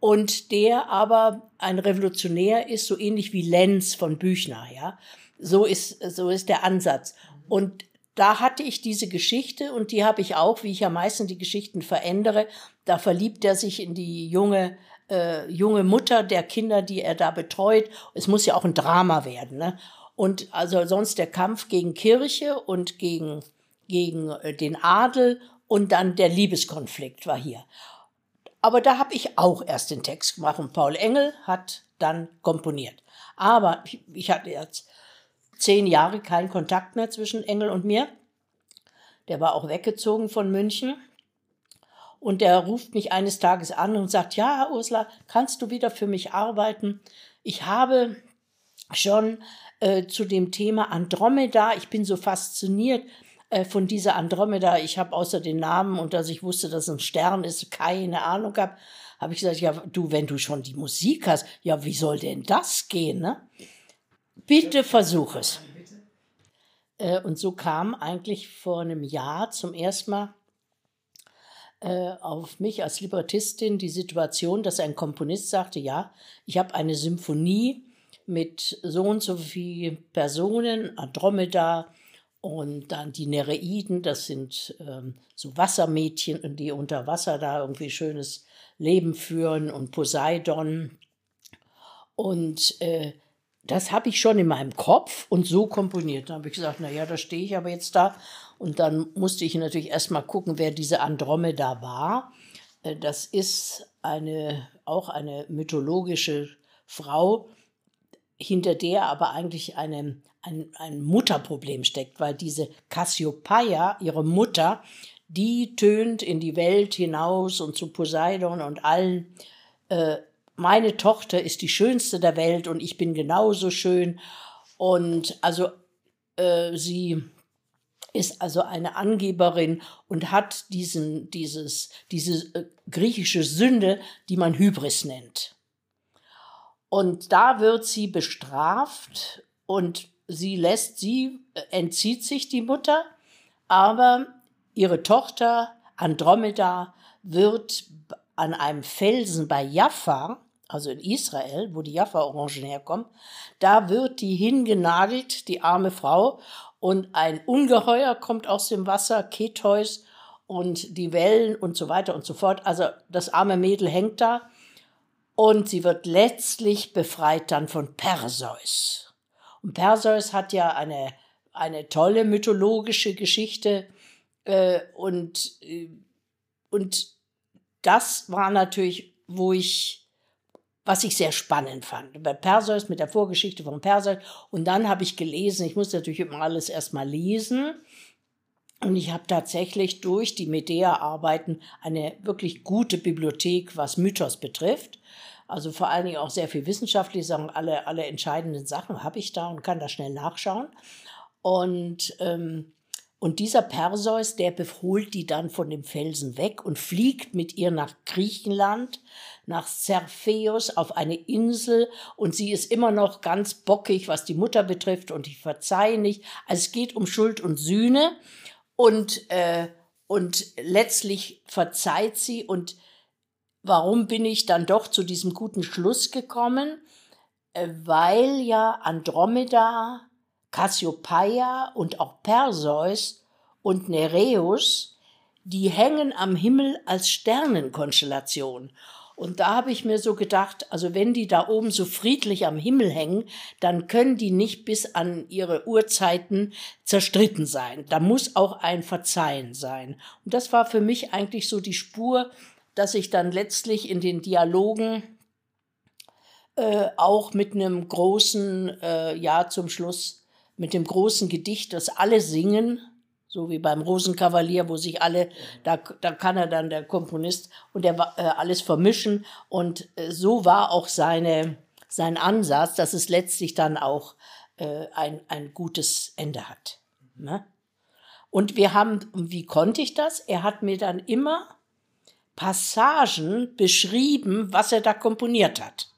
und der aber ein Revolutionär ist, so ähnlich wie Lenz von Büchner, ja. So ist, so ist der Ansatz. Und da hatte ich diese Geschichte und die habe ich auch, wie ich ja meistens die Geschichten verändere. Da verliebt er sich in die junge, äh, junge Mutter der Kinder, die er da betreut. Es muss ja auch ein Drama werden. Ne? Und also sonst der Kampf gegen Kirche und gegen, gegen äh, den Adel und dann der Liebeskonflikt war hier. Aber da habe ich auch erst den Text gemacht und Paul Engel hat dann komponiert. Aber ich, hatte jetzt zehn Jahre keinen Kontakt mehr zwischen Engel und mir. Der war auch weggezogen von München. Und der ruft mich eines Tages an und sagt, ja, Ursula, kannst du wieder für mich arbeiten? Ich habe schon äh, zu dem Thema Andromeda, ich bin so fasziniert äh, von dieser Andromeda, ich habe außer den Namen und dass ich wusste, dass es ein Stern ist, keine Ahnung gehabt, habe ich gesagt, ja, du, wenn du schon die Musik hast, ja, wie soll denn das gehen, ne? Bitte versuch es. Äh, und so kam eigentlich vor einem Jahr zum ersten Mal äh, auf mich als Librettistin die Situation, dass ein Komponist sagte, ja, ich habe eine Symphonie mit so und so viel Personen, Andromeda und dann die Nereiden, das sind ähm, so Wassermädchen, die unter Wasser da irgendwie schönes Leben führen und Poseidon. Und äh, das habe ich schon in meinem Kopf und so komponiert. Da habe ich gesagt, naja, da stehe ich aber jetzt da. Und dann musste ich natürlich erstmal gucken, wer diese Andromeda war. Äh, das ist eine, auch eine mythologische Frau, hinter der aber eigentlich eine, ein, ein Mutterproblem steckt, weil diese Cassiopeia, ihre Mutter, die tönt in die Welt hinaus und zu Poseidon und allen, äh, meine Tochter ist die schönste der Welt und ich bin genauso schön. Und also äh, sie ist also eine Angeberin und hat diesen, dieses, diese äh, griechische Sünde, die man Hybris nennt. Und da wird sie bestraft und sie lässt sie, äh, entzieht sich die Mutter, aber ihre Tochter Andromeda wird an einem Felsen bei Jaffa, also in Israel, wo die Jaffa-Orangen herkommen, da wird die hingenagelt, die arme Frau, und ein Ungeheuer kommt aus dem Wasser, Keteus, und die Wellen und so weiter und so fort. Also das arme Mädel hängt da und sie wird letztlich befreit dann von Perseus. Und Perseus hat ja eine, eine tolle mythologische Geschichte äh, und, äh, und das war natürlich, wo ich, was ich sehr spannend fand. Bei Perseus mit der Vorgeschichte von Perseus. Und dann habe ich gelesen, ich musste natürlich immer alles erstmal lesen. Und ich habe tatsächlich durch die Medea-Arbeiten eine wirklich gute Bibliothek, was Mythos betrifft. Also vor allen Dingen auch sehr viel wissenschaftlich Sachen, alle, alle entscheidenden Sachen habe ich da und kann da schnell nachschauen. Und, ähm, und dieser Perseus, der beholt die dann von dem Felsen weg und fliegt mit ihr nach Griechenland, nach Cerpheus auf eine Insel und sie ist immer noch ganz bockig, was die Mutter betrifft und ich verzeihe nicht. Also es geht um Schuld und Sühne und, äh, und letztlich verzeiht sie und warum bin ich dann doch zu diesem guten Schluss gekommen? Äh, weil ja Andromeda, Cassiopeia und auch Perseus und Nereus, die hängen am Himmel als Sternenkonstellation. Und da habe ich mir so gedacht, also wenn die da oben so friedlich am Himmel hängen, dann können die nicht bis an ihre Uhrzeiten zerstritten sein. Da muss auch ein Verzeihen sein. Und das war für mich eigentlich so die Spur, dass ich dann letztlich in den Dialogen äh, auch mit einem großen, äh, ja zum Schluss, mit dem großen Gedicht, das alle singen, so wie beim Rosenkavalier, wo sich alle, da, da kann er dann der Komponist und der äh, alles vermischen. Und äh, so war auch seine, sein Ansatz, dass es letztlich dann auch äh, ein, ein gutes Ende hat. Ne? Und wir haben, wie konnte ich das? Er hat mir dann immer Passagen beschrieben, was er da komponiert hat.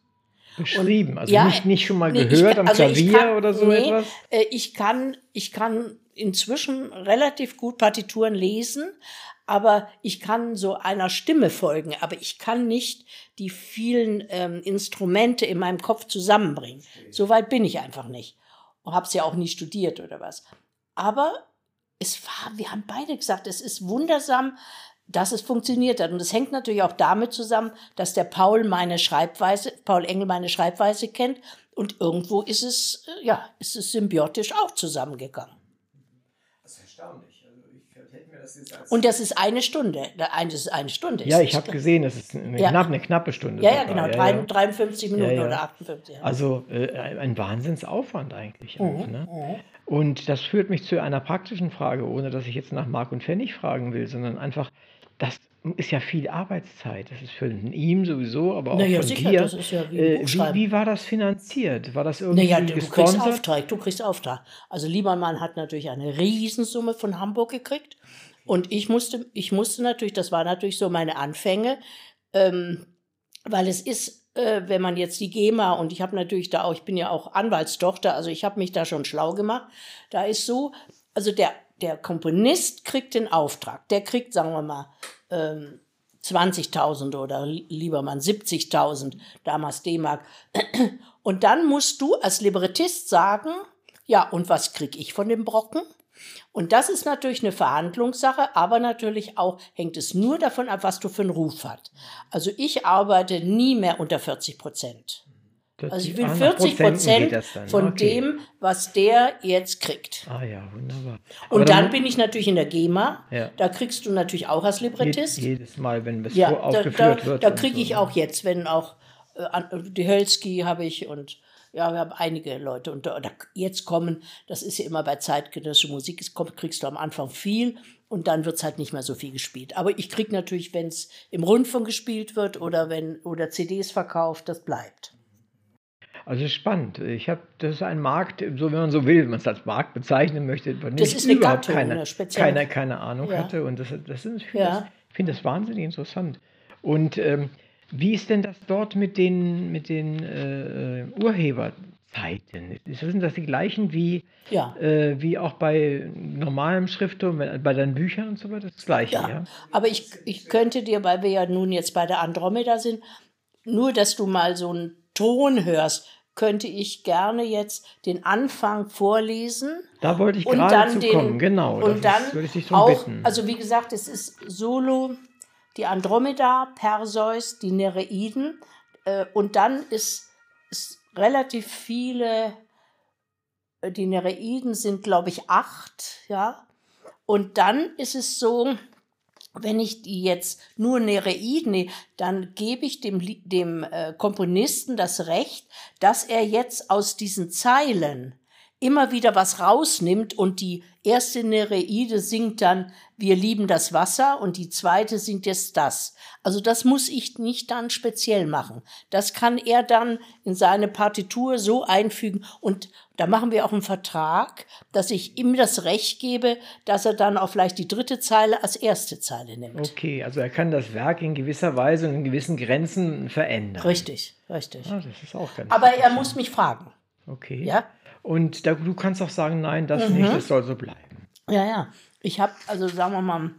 Beschrieben, also ja, nicht, nicht schon mal nee, gehört kann, am also Klavier kann, oder so nee, etwas? Äh, ich kann, ich kann inzwischen relativ gut Partituren lesen, aber ich kann so einer Stimme folgen, aber ich kann nicht die vielen ähm, Instrumente in meinem Kopf zusammenbringen. So weit bin ich einfach nicht. Und habe es ja auch nie studiert oder was. Aber es war, wir haben beide gesagt, es ist wundersam, dass es funktioniert hat. Und es hängt natürlich auch damit zusammen, dass der Paul meine Schreibweise, Paul Engel meine Schreibweise kennt und irgendwo ist es, ja, ist es symbiotisch auch zusammengegangen. Das ist erstaunlich. Also ich hätte mir Und das ist eine Stunde. Das ist eine Stunde. Ja, ich habe gesehen, das ist eine, Ja. knapp, eine knappe Stunde. Ja, ja, genau. drei- 53 Minuten Ja, ja. oder 58. Ja. Also äh, ein Wahnsinnsaufwand eigentlich Mhm, auch. Ne? Und das führt mich zu einer praktischen Frage, ohne dass ich jetzt nach Mark und Pfennig fragen will, sondern einfach, das ist ja viel Arbeitszeit. Das ist für ihn sowieso, aber auch Na ja, von dir. das ist ja wie äh, wie, wie war das finanziert? War das irgendwie Naja, du kriegst gesponsert? Auftrag, du kriegst Auftrag. Also Liebermann hat natürlich eine Riesensumme von Hamburg gekriegt. Und ich musste, ich musste natürlich, das war natürlich so meine Anfänge, ähm, weil es ist, äh, wenn man jetzt die GEMA und ich habe natürlich da auch, ich bin ja auch Anwaltstochter, also ich habe mich da schon schlau gemacht. Da ist so, also der, der Komponist kriegt den Auftrag, der kriegt, sagen wir mal, ähm, 20.000 oder lieber mal 70.000, damals D-Mark. Und dann musst du als Librettist sagen, ja, und was krieg ich von dem Brocken? Und das ist natürlich eine Verhandlungssache, aber natürlich auch hängt es nur davon ab, was du für einen Ruf hast. Also ich arbeite nie mehr unter 40 Prozent. Das- Also ich will ah, nach 40 Prozenten Prozent das dann. von Okay. dem, was der jetzt kriegt. Ah ja, wunderbar. Und Aber dann bin ich natürlich in der GEMA. Ja. Da kriegst du natürlich auch als Librettist. jedes Mal, wenn es Ja, so da, aufgeführt da, wird. da kriege so, ich ne? auch jetzt, wenn auch äh, an- die Hölzki habe ich und ja, wir haben einige Leute und da, da jetzt kommen, das ist ja immer bei zeitgenössischer Musik, es kommt, kriegst du am Anfang viel und dann wird es halt nicht mehr so viel gespielt. Aber ich kriege natürlich, wenn es im Rundfunk gespielt wird oder wenn oder CDs verkauft, das bleibt. Also spannend. Ich habe, das ist ein Markt, so wenn man so will, wenn man es als Markt bezeichnen möchte, von dem Das ich ist eine überhaupt Gattung, keine, keine, keine Ahnung Ja. hatte. Und das, das ist, ich finde Ja. das, ich finde das wahnsinnig interessant. Und ähm, wie ist denn das dort mit den, mit den äh, Urheberzeiten? Sind das die gleichen wie, Ja. äh, wie auch bei normalem Schrifttum, bei deinen Büchern und so weiter? Das gleiche, ja? Ja, aber ich, ich könnte dir, weil wir ja nun jetzt bei der Andromeda sind, nur dass du mal so einen Ton hörst, könnte ich gerne jetzt den Anfang vorlesen. Da wollte ich und gerade dann zu den, kommen, genau. Und dann ist- würde ich dich darum auch, bitten. also wie gesagt, es ist Solo, die Andromeda, Perseus, die Nereiden. Äh, und dann ist, ist relativ viele, äh, die Nereiden sind, glaube ich, acht, ja. Und dann ist es so, wenn ich die jetzt nur Nereiden nehme, dann gebe ich dem, dem äh, Komponisten das Recht, dass er jetzt aus diesen Zeilen immer wieder was rausnimmt und die erste Nereide singt dann Wir lieben das Wasser und die zweite singt jetzt das. Also das muss ich nicht dann speziell machen. Das kann er dann in seine Partitur so einfügen und da machen wir auch einen Vertrag, dass ich ihm das Recht gebe, dass er dann auch vielleicht die dritte Zeile als erste Zeile nimmt. Okay, also er kann das Werk in gewisser Weise und in gewissen Grenzen verändern. Richtig, richtig. Ah, das ist auch ganz Aber er muss mich fragen. Okay. Ja? Und da, du kannst auch sagen, nein, das Mhm. nicht, das soll so bleiben. Ja, ja. Ich habe, also sagen wir mal,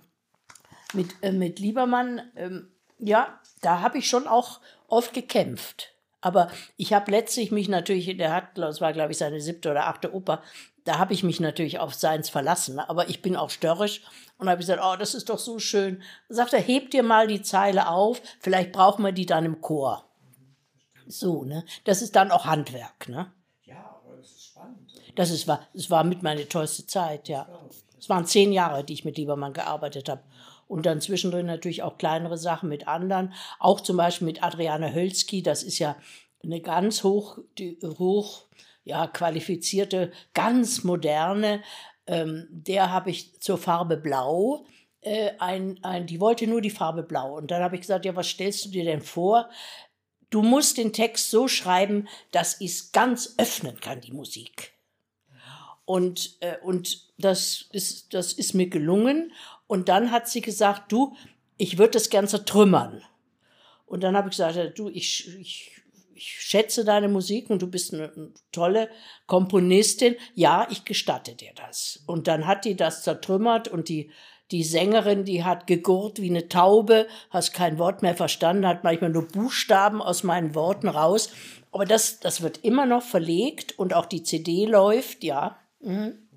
mit, äh, mit Liebermann, ähm, ja, da habe ich schon auch oft gekämpft. Aber ich habe letztlich mich natürlich, der hat, das war glaube ich seine siebte oder achte Oper, da habe ich mich natürlich auf seins verlassen. Aber ich bin auch störrisch und habe gesagt, oh, das ist doch so schön. Da sagt er, heb dir mal die Zeile auf, vielleicht brauchen wir die dann im Chor. So, ne? Das ist dann auch Handwerk, ne? Das ist, war, es war mit meine tollste Zeit, ja. Es waren zehn Jahre, die ich mit Liebermann gearbeitet habe. Und dann zwischendrin natürlich auch kleinere Sachen mit anderen. Auch zum Beispiel mit Adriane Hölzki. Das ist ja eine ganz hoch, hoch ja, qualifizierte, ganz moderne. Ähm, der habe ich zur Farbe Blau. Äh, ein, ein, die wollte nur die Farbe Blau. Und dann habe ich gesagt, ja, was stellst du dir denn vor? Du musst den Text so schreiben, dass ich es ganz öffnen kann, die Musik. Und, äh, und das, ist, das ist mir gelungen. Und dann hat sie gesagt, du, ich würde das gern zertrümmern. Und dann habe ich gesagt, du, ich, ich, ich schätze deine Musik und du bist eine, eine tolle Komponistin. Ja, ich gestatte dir das. Und dann hat die das zertrümmert und die, die Sängerin, die hat gegurrt wie eine Taube, hast kein Wort mehr verstanden, hat manchmal nur Buchstaben aus meinen Worten raus. Aber das, das wird immer noch verlegt und auch die CD läuft, ja. Mhm.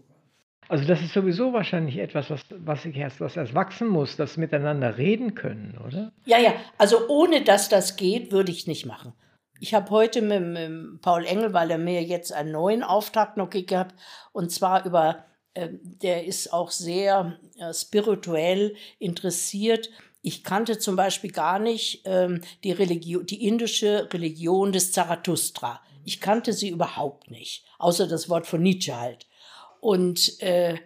Also das ist sowieso wahrscheinlich etwas, was, was ich erst, was erst wachsen muss, das miteinander reden können, oder? Ja, ja, also ohne dass das geht, würde ich nicht machen. Ich habe heute mit, mit Paul Engel, weil er mir jetzt einen neuen Auftrag noch gegeben hat, und zwar über ähm, der ist auch sehr äh, spirituell interessiert. Ich kannte zum Beispiel gar nicht ähm, die, Religion, die indische Religion des Zarathustra. Ich kannte sie überhaupt nicht, außer das Wort von Nietzsche halt. Und, äh,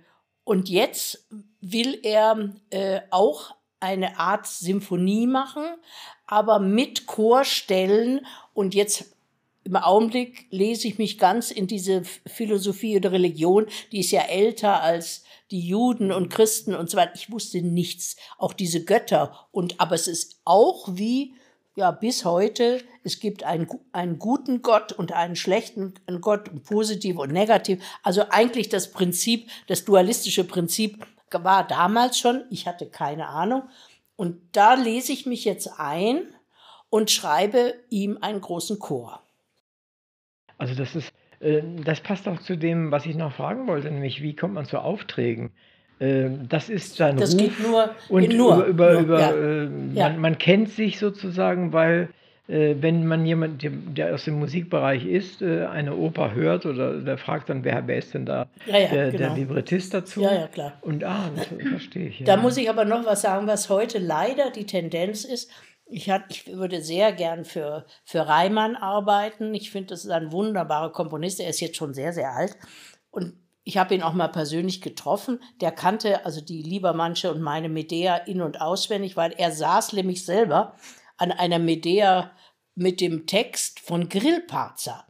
und jetzt will er äh, auch eine Art Symphonie machen, aber mit Chorstellen. Und jetzt im Augenblick lese ich mich ganz in diese Philosophie oder Religion, die ist ja älter als die Juden und Christen und so weiter. Ich wusste nichts, auch diese Götter. Und aber es ist auch wie ja bis heute. Es gibt einen, einen guten Gott und einen schlechten Gott, positiv und negativ. Also eigentlich das Prinzip, das dualistische Prinzip war damals schon. Ich hatte keine Ahnung. Und da lese ich mich jetzt ein und schreibe ihm einen großen Chor. Also das ist, äh, das passt auch zu dem, was ich noch fragen wollte, nämlich wie kommt man zu Aufträgen? Äh, das ist sein das Ruf geht nur, und nur, über, nur, über, ja. äh, Ja. Man, man kennt sich sozusagen, weil äh, wenn man jemand, der, aus dem Musikbereich ist, äh, eine Oper hört oder der fragt dann, wer, wer ist denn da Ja, der, genau. der Librettist dazu? Ja, ja, klar. Und ah, das verstehe ich. Da muss ich aber noch was sagen, was heute leider die Tendenz ist. Ich, hat, ich würde sehr gern für, für Reimann arbeiten. Ich finde, das ist ein wunderbarer Komponist. Er ist jetzt schon sehr, sehr alt. Und ich habe ihn auch mal persönlich getroffen. Der kannte also die Liebermannsche und meine Medea in- und auswendig, weil er saß nämlich selber an einer Medea mit dem Text von Grillparzer.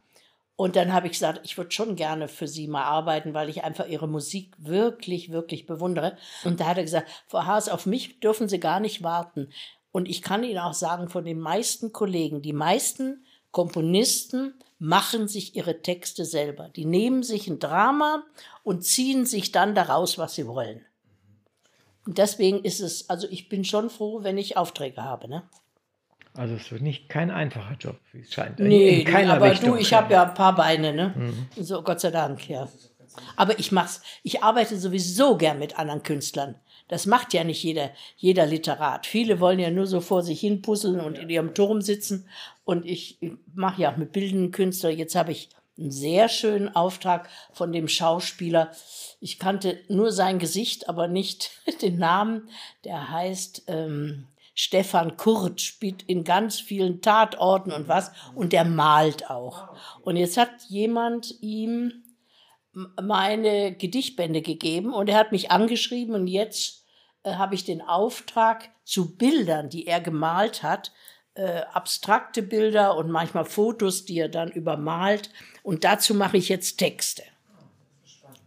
Und dann habe ich gesagt, ich würde schon gerne für Sie mal arbeiten, weil ich einfach Ihre Musik wirklich, wirklich bewundere. Und da hat er gesagt, Frau Haas, auf mich dürfen Sie gar nicht warten. Und ich kann Ihnen auch sagen, von den meisten Kollegen, die meisten Komponisten machen sich ihre Texte selber. Die nehmen sich ein Drama und ziehen sich dann daraus, was sie wollen. Und deswegen ist es, also ich bin schon froh, wenn ich Aufträge habe. Ne? Also es wird nicht kein einfacher Job, wie es scheint. Nee, keiner aber Richtung. du, ich habe ja ein paar Beine, ne? So, Gott sei Dank, ja. Aber ich mach's, ich arbeite sowieso gern mit anderen Künstlern. Das macht ja nicht jeder, jeder Literat. Viele wollen ja nur so vor sich hin puzzeln und in ihrem Turm sitzen. Und ich, mache ja auch mit bildenden Künstlern. Jetzt habe ich einen sehr schönen Auftrag von dem Schauspieler. Ich kannte nur sein Gesicht, aber nicht den Namen. Der heißt ähm, Stefan Kurt, spielt in ganz vielen Tatorten und was. Und der malt auch. Und jetzt hat jemand ihm meine Gedichtbände gegeben und er hat mich angeschrieben und jetzt äh, habe ich den Auftrag zu Bildern, die er gemalt hat, äh, abstrakte Bilder und manchmal Fotos, die er dann übermalt und dazu mache ich jetzt Texte.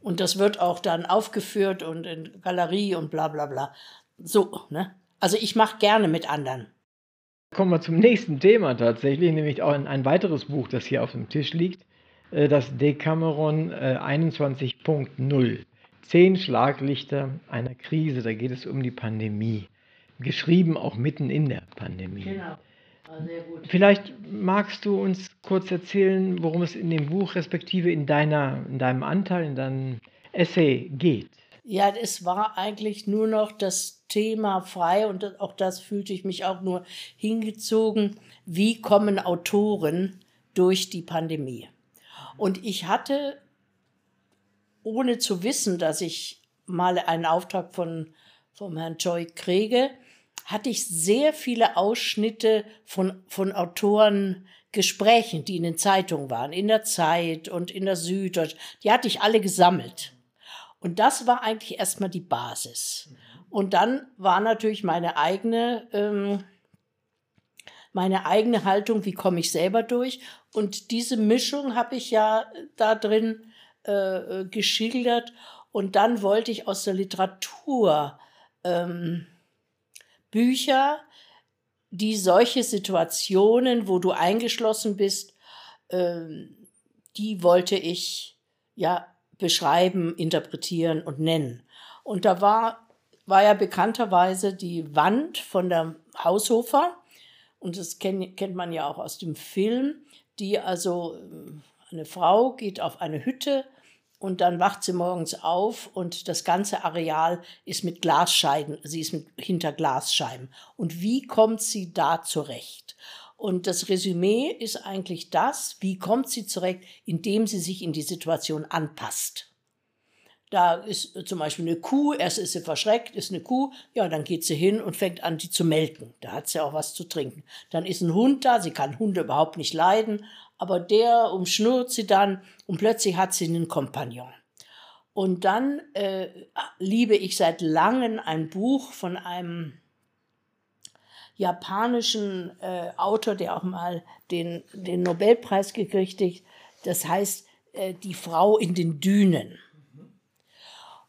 Und das wird auch dann aufgeführt und in Galerie und bla bla bla. So, ne? Also ich mache gerne mit anderen. Kommen wir zum nächsten Thema tatsächlich, nämlich auch ein, ein weiteres Buch, das hier auf dem Tisch liegt. äh, Das Decameron äh, 21.0. Zehn Schlaglichter einer Krise. Da geht es um die Pandemie. Geschrieben auch mitten in der Pandemie. Genau. Sehr gut. Vielleicht magst du uns kurz erzählen, worum es in dem Buch respektive in, deiner, in deinem Anteil, in deinem Essay geht. Ja, es war eigentlich nur noch das Thema frei und auch das fühlte ich mich auch nur hingezogen. Wie kommen Autoren durch die Pandemie? Und ich hatte, ohne zu wissen, dass ich mal einen Auftrag von, vom Herrn Joy kriege, hatte ich sehr viele Ausschnitte von, von Autoren Gesprächen, die in den Zeitungen waren, in der Zeit und in der Süddeutsch. Die hatte ich alle gesammelt. Und das war eigentlich erstmal die Basis. Und dann war natürlich meine eigene, ähm, meine eigene Haltung, wie komme ich selber durch. Und diese Mischung habe ich ja da drin äh, äh, geschildert. Und dann wollte ich aus der Literatur ähm, Bücher, die solche Situationen, wo du eingeschlossen bist, ähm, die wollte ich ja beschreiben, interpretieren und nennen. Und da war, war ja bekannterweise die Wand von der Haushofer, und das kennt, kennt man ja auch aus dem Film, die also, äh, eine Frau geht auf eine Hütte und dann wacht sie morgens auf und das ganze Areal ist mit Glasscheiben, sie ist mit, hinter Glasscheiben. Und wie kommt sie da zurecht? Und das Resümee ist eigentlich das, wie kommt sie zurecht, indem sie sich in die Situation anpasst. da ist zum Beispiel eine Kuh, erst ist sie verschreckt, ist eine Kuh, ja, dann geht sie hin und fängt an, die zu melken. Da hat sie auch was zu trinken. Dann ist ein Hund da, sie kann Hunde überhaupt nicht leiden, aber der umschnurrt sie dann und plötzlich hat sie einen Kompagnon. Und dann äh, liebe ich seit langem ein Buch von einem japanischen äh, Autor, der auch mal den, den Nobelpreis gekriegt hat. Das heißt, äh, Die Frau in den Dünen.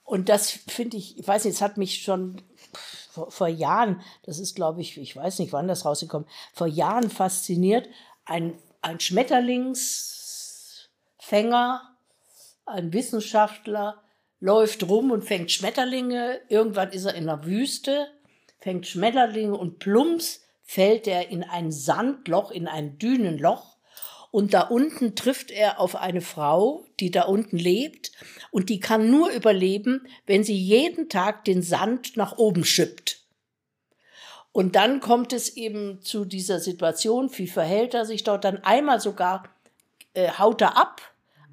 Und das finde ich, ich weiß nicht, es hat mich schon vor, vor Jahren, das ist glaube ich, ich weiß nicht, wann das rausgekommen, vor Jahren fasziniert, ein, ein Schmetterlingsfänger, ein Wissenschaftler läuft rum und fängt Schmetterlinge. Irgendwann ist er in der Wüste, fängt Schmetterlinge und plumps fällt er in ein Sandloch, in ein Dünenloch und da unten trifft er auf eine Frau, die da unten lebt. Und die kann nur überleben, wenn sie jeden Tag den Sand nach oben schippt. Und dann kommt es eben zu dieser Situation, wie verhält er sich dort? Dann einmal sogar äh, haut er ab,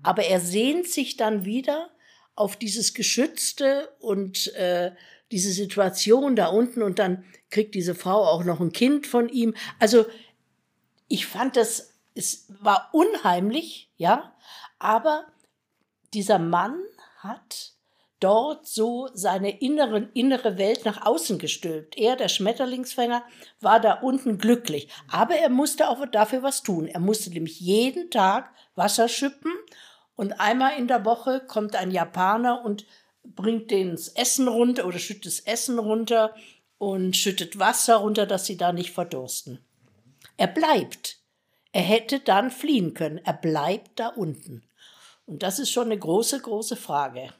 aber er sehnt sich dann wieder auf dieses Geschützte und äh, diese Situation da unten und dann kriegt diese Frau auch noch ein Kind von ihm. Also ich fand das es war unheimlich, ja, aber dieser Mann hat dort so seine inneren, innere Welt nach außen gestülpt. Er, der Schmetterlingsfänger, war da unten glücklich. Aber er musste auch dafür was tun. Er musste nämlich jeden Tag Wasser schippen und einmal in der Woche kommt ein Japaner und bringt denen das Essen runter oder schüttet das Essen runter und schüttet Wasser runter, dass sie da nicht verdursten. Er bleibt. Er hätte dann fliehen können. Er bleibt da unten. Und das ist schon eine große, große Frage.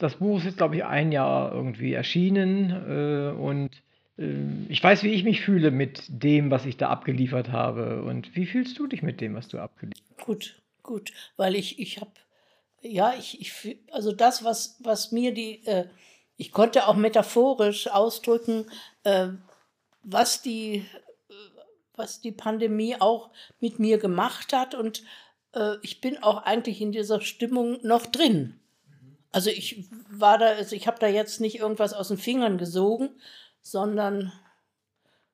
Das Buch ist jetzt, glaube ich, ein Jahr irgendwie erschienen äh, und äh, ich weiß, wie ich mich fühle mit dem, was ich da abgeliefert habe. Und wie fühlst du dich mit dem, was du abgeliefert hast? Gut, gut, weil ich, ich habe, ja, ich, ich, also das, was, was mir die, äh, ich konnte auch metaphorisch ausdrücken, äh, was die was die Pandemie auch mit mir gemacht hat. Und äh, ich bin auch eigentlich in dieser Stimmung noch drin. Also ich war da, also ich habe da jetzt nicht irgendwas aus den Fingern gesogen, sondern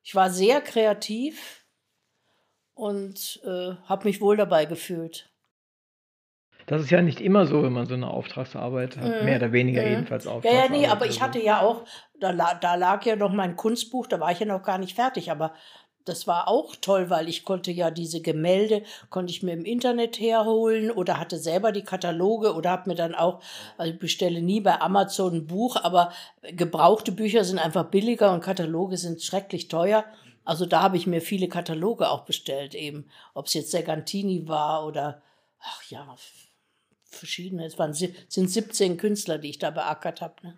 ich war sehr kreativ und äh, habe mich wohl dabei gefühlt. Das ist ja nicht immer so, wenn man so eine Auftragsarbeit hat, mhm. mehr oder weniger mhm. jedenfalls Auftragsarbeit. Ja, ja, nee, aber ich hatte ja auch, da, da lag ja noch mein Kunstbuch, da war ich ja noch gar nicht fertig, aber das war auch toll, weil ich konnte ja diese Gemälde, konnte ich mir im Internet herholen oder hatte selber die Kataloge oder habe mir dann auch, also ich bestelle nie bei Amazon ein Buch, aber gebrauchte Bücher sind einfach billiger und Kataloge sind schrecklich teuer. Also da habe ich mir viele Kataloge auch bestellt, eben, ob es jetzt der Gantini war oder, ach ja, verschiedene. Es waren, sind 17 Künstler, die ich da beackert habe. Ne?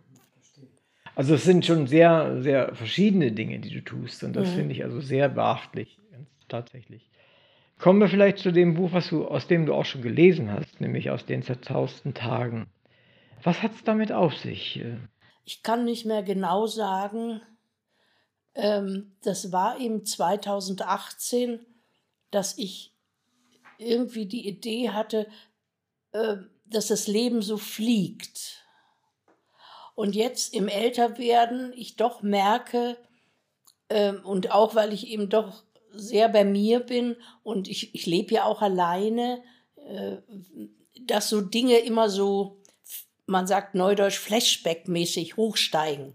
Also es sind schon sehr, sehr verschiedene Dinge, die du tust. Und das mhm. finde ich also sehr beachtlich, tatsächlich. Kommen wir vielleicht zu dem Buch, was du, aus dem du auch schon gelesen hast, nämlich aus den zerzausten Tagen. Was hat es damit auf sich? Ich kann nicht mehr genau sagen. Ähm, das war eben 2018, dass ich irgendwie die Idee hatte, äh, dass das Leben so fliegt und jetzt im Älterwerden ich doch merke, äh, und auch weil ich eben doch sehr bei mir bin und ich, ich lebe ja auch alleine, äh, dass so Dinge immer so, man sagt neudeutsch, Flashback-mäßig hochsteigen.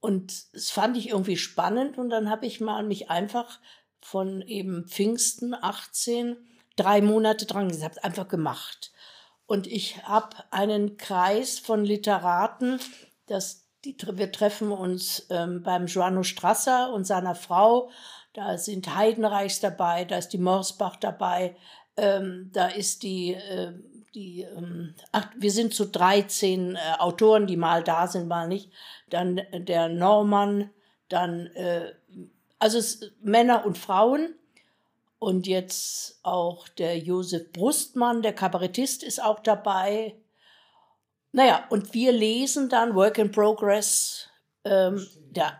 Und das fand ich irgendwie spannend und dann habe ich mal mich einfach von eben Pfingsten 18 drei Monate dran gesetzt, einfach gemacht. Und ich habe einen Kreis von Literaten, das, die, wir treffen uns ähm, beim Joanno Strasser und seiner Frau. Da sind Heidenreichs dabei, da ist die Morsbach dabei, ähm, da ist die, äh, die ähm, ach, wir sind zu 13 äh, Autoren, die mal da sind, mal nicht. Dann der Norman, dann, äh, also es, Männer und Frauen. Und jetzt auch der Josef Brustmann, der Kabarettist, ist auch dabei. Naja, und wir lesen dann Work in Progress. Ähm, ja.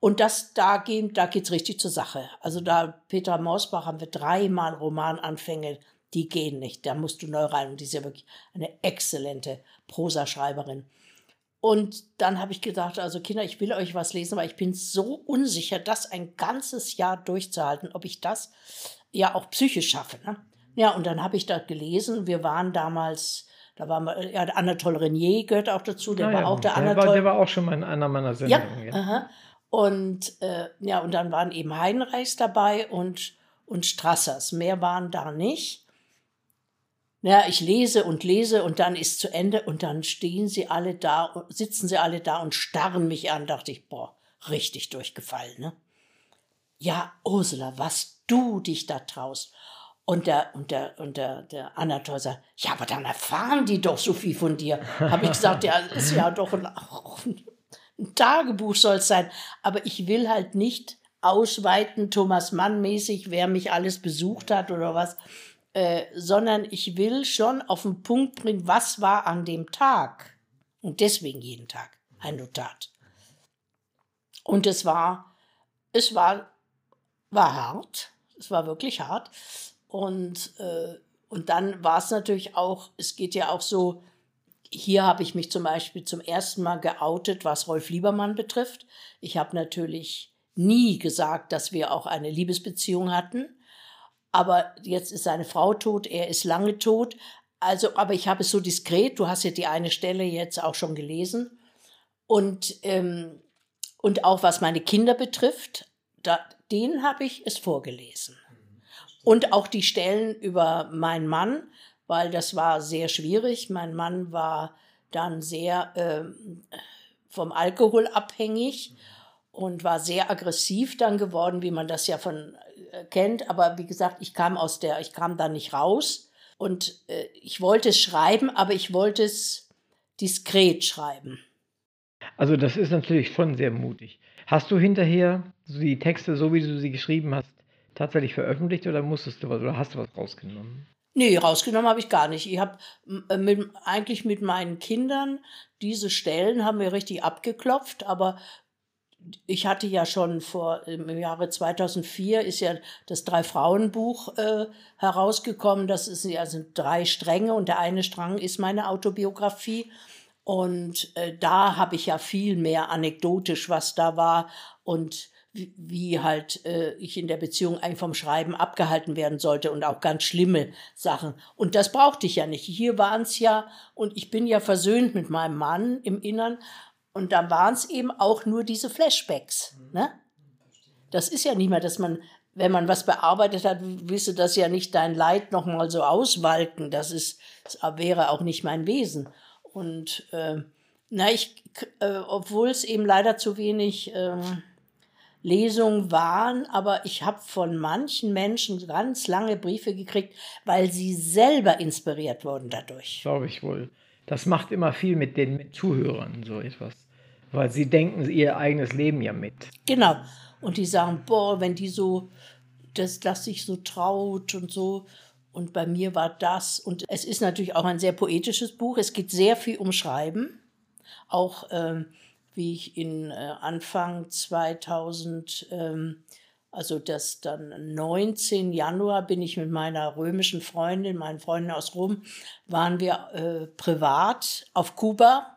Und das, da, gehen, da geht's richtig zur Sache. Also da, Peter Mausbach haben wir dreimal Romananfänge, die gehen nicht. Da musst du neu rein. Und die ist ja wirklich eine exzellente Prosaschreiberin. Und dann habe ich gedacht, also Kinder, ich will euch was lesen, aber ich bin so unsicher, das ein ganzes Jahr durchzuhalten, ob ich das ja auch psychisch schaffe. Ne? Ja, und dann habe ich da gelesen. Wir waren damals, da war mal, ja, Anatole Renier gehört auch dazu, der Ah war ja, auch der der Anatole. war, der war auch schon mal in einer meiner Ja, Sendungen. Ja, aha. Und äh, ja, und dann waren eben Heinreichs dabei und, und Strassers. Mehr waren da nicht. Ja, ich lese und lese und dann ist zu Ende und dann stehen sie alle da, sitzen sie alle da und starren mich an. Dachte ich, boah, richtig durchgefallen, ne? Ja, Ursula, was du dich da traust. Und der, und der, und der, der Anatol sagt, ja, aber dann erfahren die doch so viel von dir. Habe ich gesagt, ja, ist ja doch ein, ein Tagebuch soll es sein. Aber ich will halt nicht ausweiten, Thomas Mann mäßig, wer mich alles besucht hat oder was, äh, sondern ich will schon auf den Punkt bringen, was war an dem Tag. Und deswegen jeden Tag ein Notat. Und es war, es war, war hart. Es war wirklich hart. Und, äh, und dann war es natürlich auch, es geht ja auch so, hier habe ich mich zum Beispiel zum ersten Mal geoutet, was Rolf Liebermann betrifft. Ich habe natürlich nie gesagt, dass wir auch eine Liebesbeziehung hatten. Aber jetzt ist seine Frau tot, er ist lange tot. Also, aber ich habe es so diskret, du hast ja die eine Stelle jetzt auch schon gelesen. Und, ähm, und auch was meine Kinder betrifft, da, denen habe ich es vorgelesen. Und auch die Stellen über meinen Mann, weil das war sehr schwierig. Mein Mann war dann sehr ähm, vom Alkohol abhängig und war sehr aggressiv dann geworden, wie man das ja von kennt. Aber wie gesagt, ich kam aus der, ich kam da nicht raus und äh, ich wollte es schreiben, aber ich wollte es diskret schreiben. Also das ist natürlich schon sehr mutig. Hast du hinterher die Texte, so wie du sie geschrieben hast, tatsächlich veröffentlicht oder musstest du was oder hast du was rausgenommen? Nee, rausgenommen habe ich gar nicht. Ich habe äh, mit, eigentlich mit meinen Kindern diese Stellen haben wir richtig abgeklopft, aber ich hatte ja schon vor im Jahre 2004 ist ja das drei Frauenbuch äh, herausgekommen. Das ist ja sind drei Stränge und der eine Strang ist meine Autobiografie und äh, da habe ich ja viel mehr anekdotisch, was da war und wie, wie halt äh, ich in der Beziehung eigentlich vom Schreiben abgehalten werden sollte und auch ganz schlimme Sachen. Und das brauchte ich ja nicht. Hier waren es ja, und ich bin ja versöhnt mit meinem Mann im Innern, und da waren es eben auch nur diese Flashbacks. Ne? Das ist ja nicht mehr, dass man, wenn man was bearbeitet hat, willst du das ja nicht dein Leid nochmal so auswalken. Das, ist, das wäre auch nicht mein Wesen. Und äh, na, ich, äh, obwohl es eben leider zu wenig äh, Lesungen waren, aber ich habe von manchen Menschen ganz lange Briefe gekriegt, weil sie selber inspiriert wurden dadurch. Glaube ich wohl. Das macht immer viel mit den mit Zuhörern, so etwas. Weil sie denken ihr eigenes Leben ja mit. Genau. Und die sagen, boah, wenn die so, das, das sich so traut und so. Und bei mir war das. Und es ist natürlich auch ein sehr poetisches Buch. Es geht sehr viel um Schreiben. Auch ähm, wie ich in äh, Anfang 2000, ähm, also das dann 19 Januar, bin ich mit meiner römischen Freundin, meinen Freunden aus Rom, waren wir äh, privat auf Kuba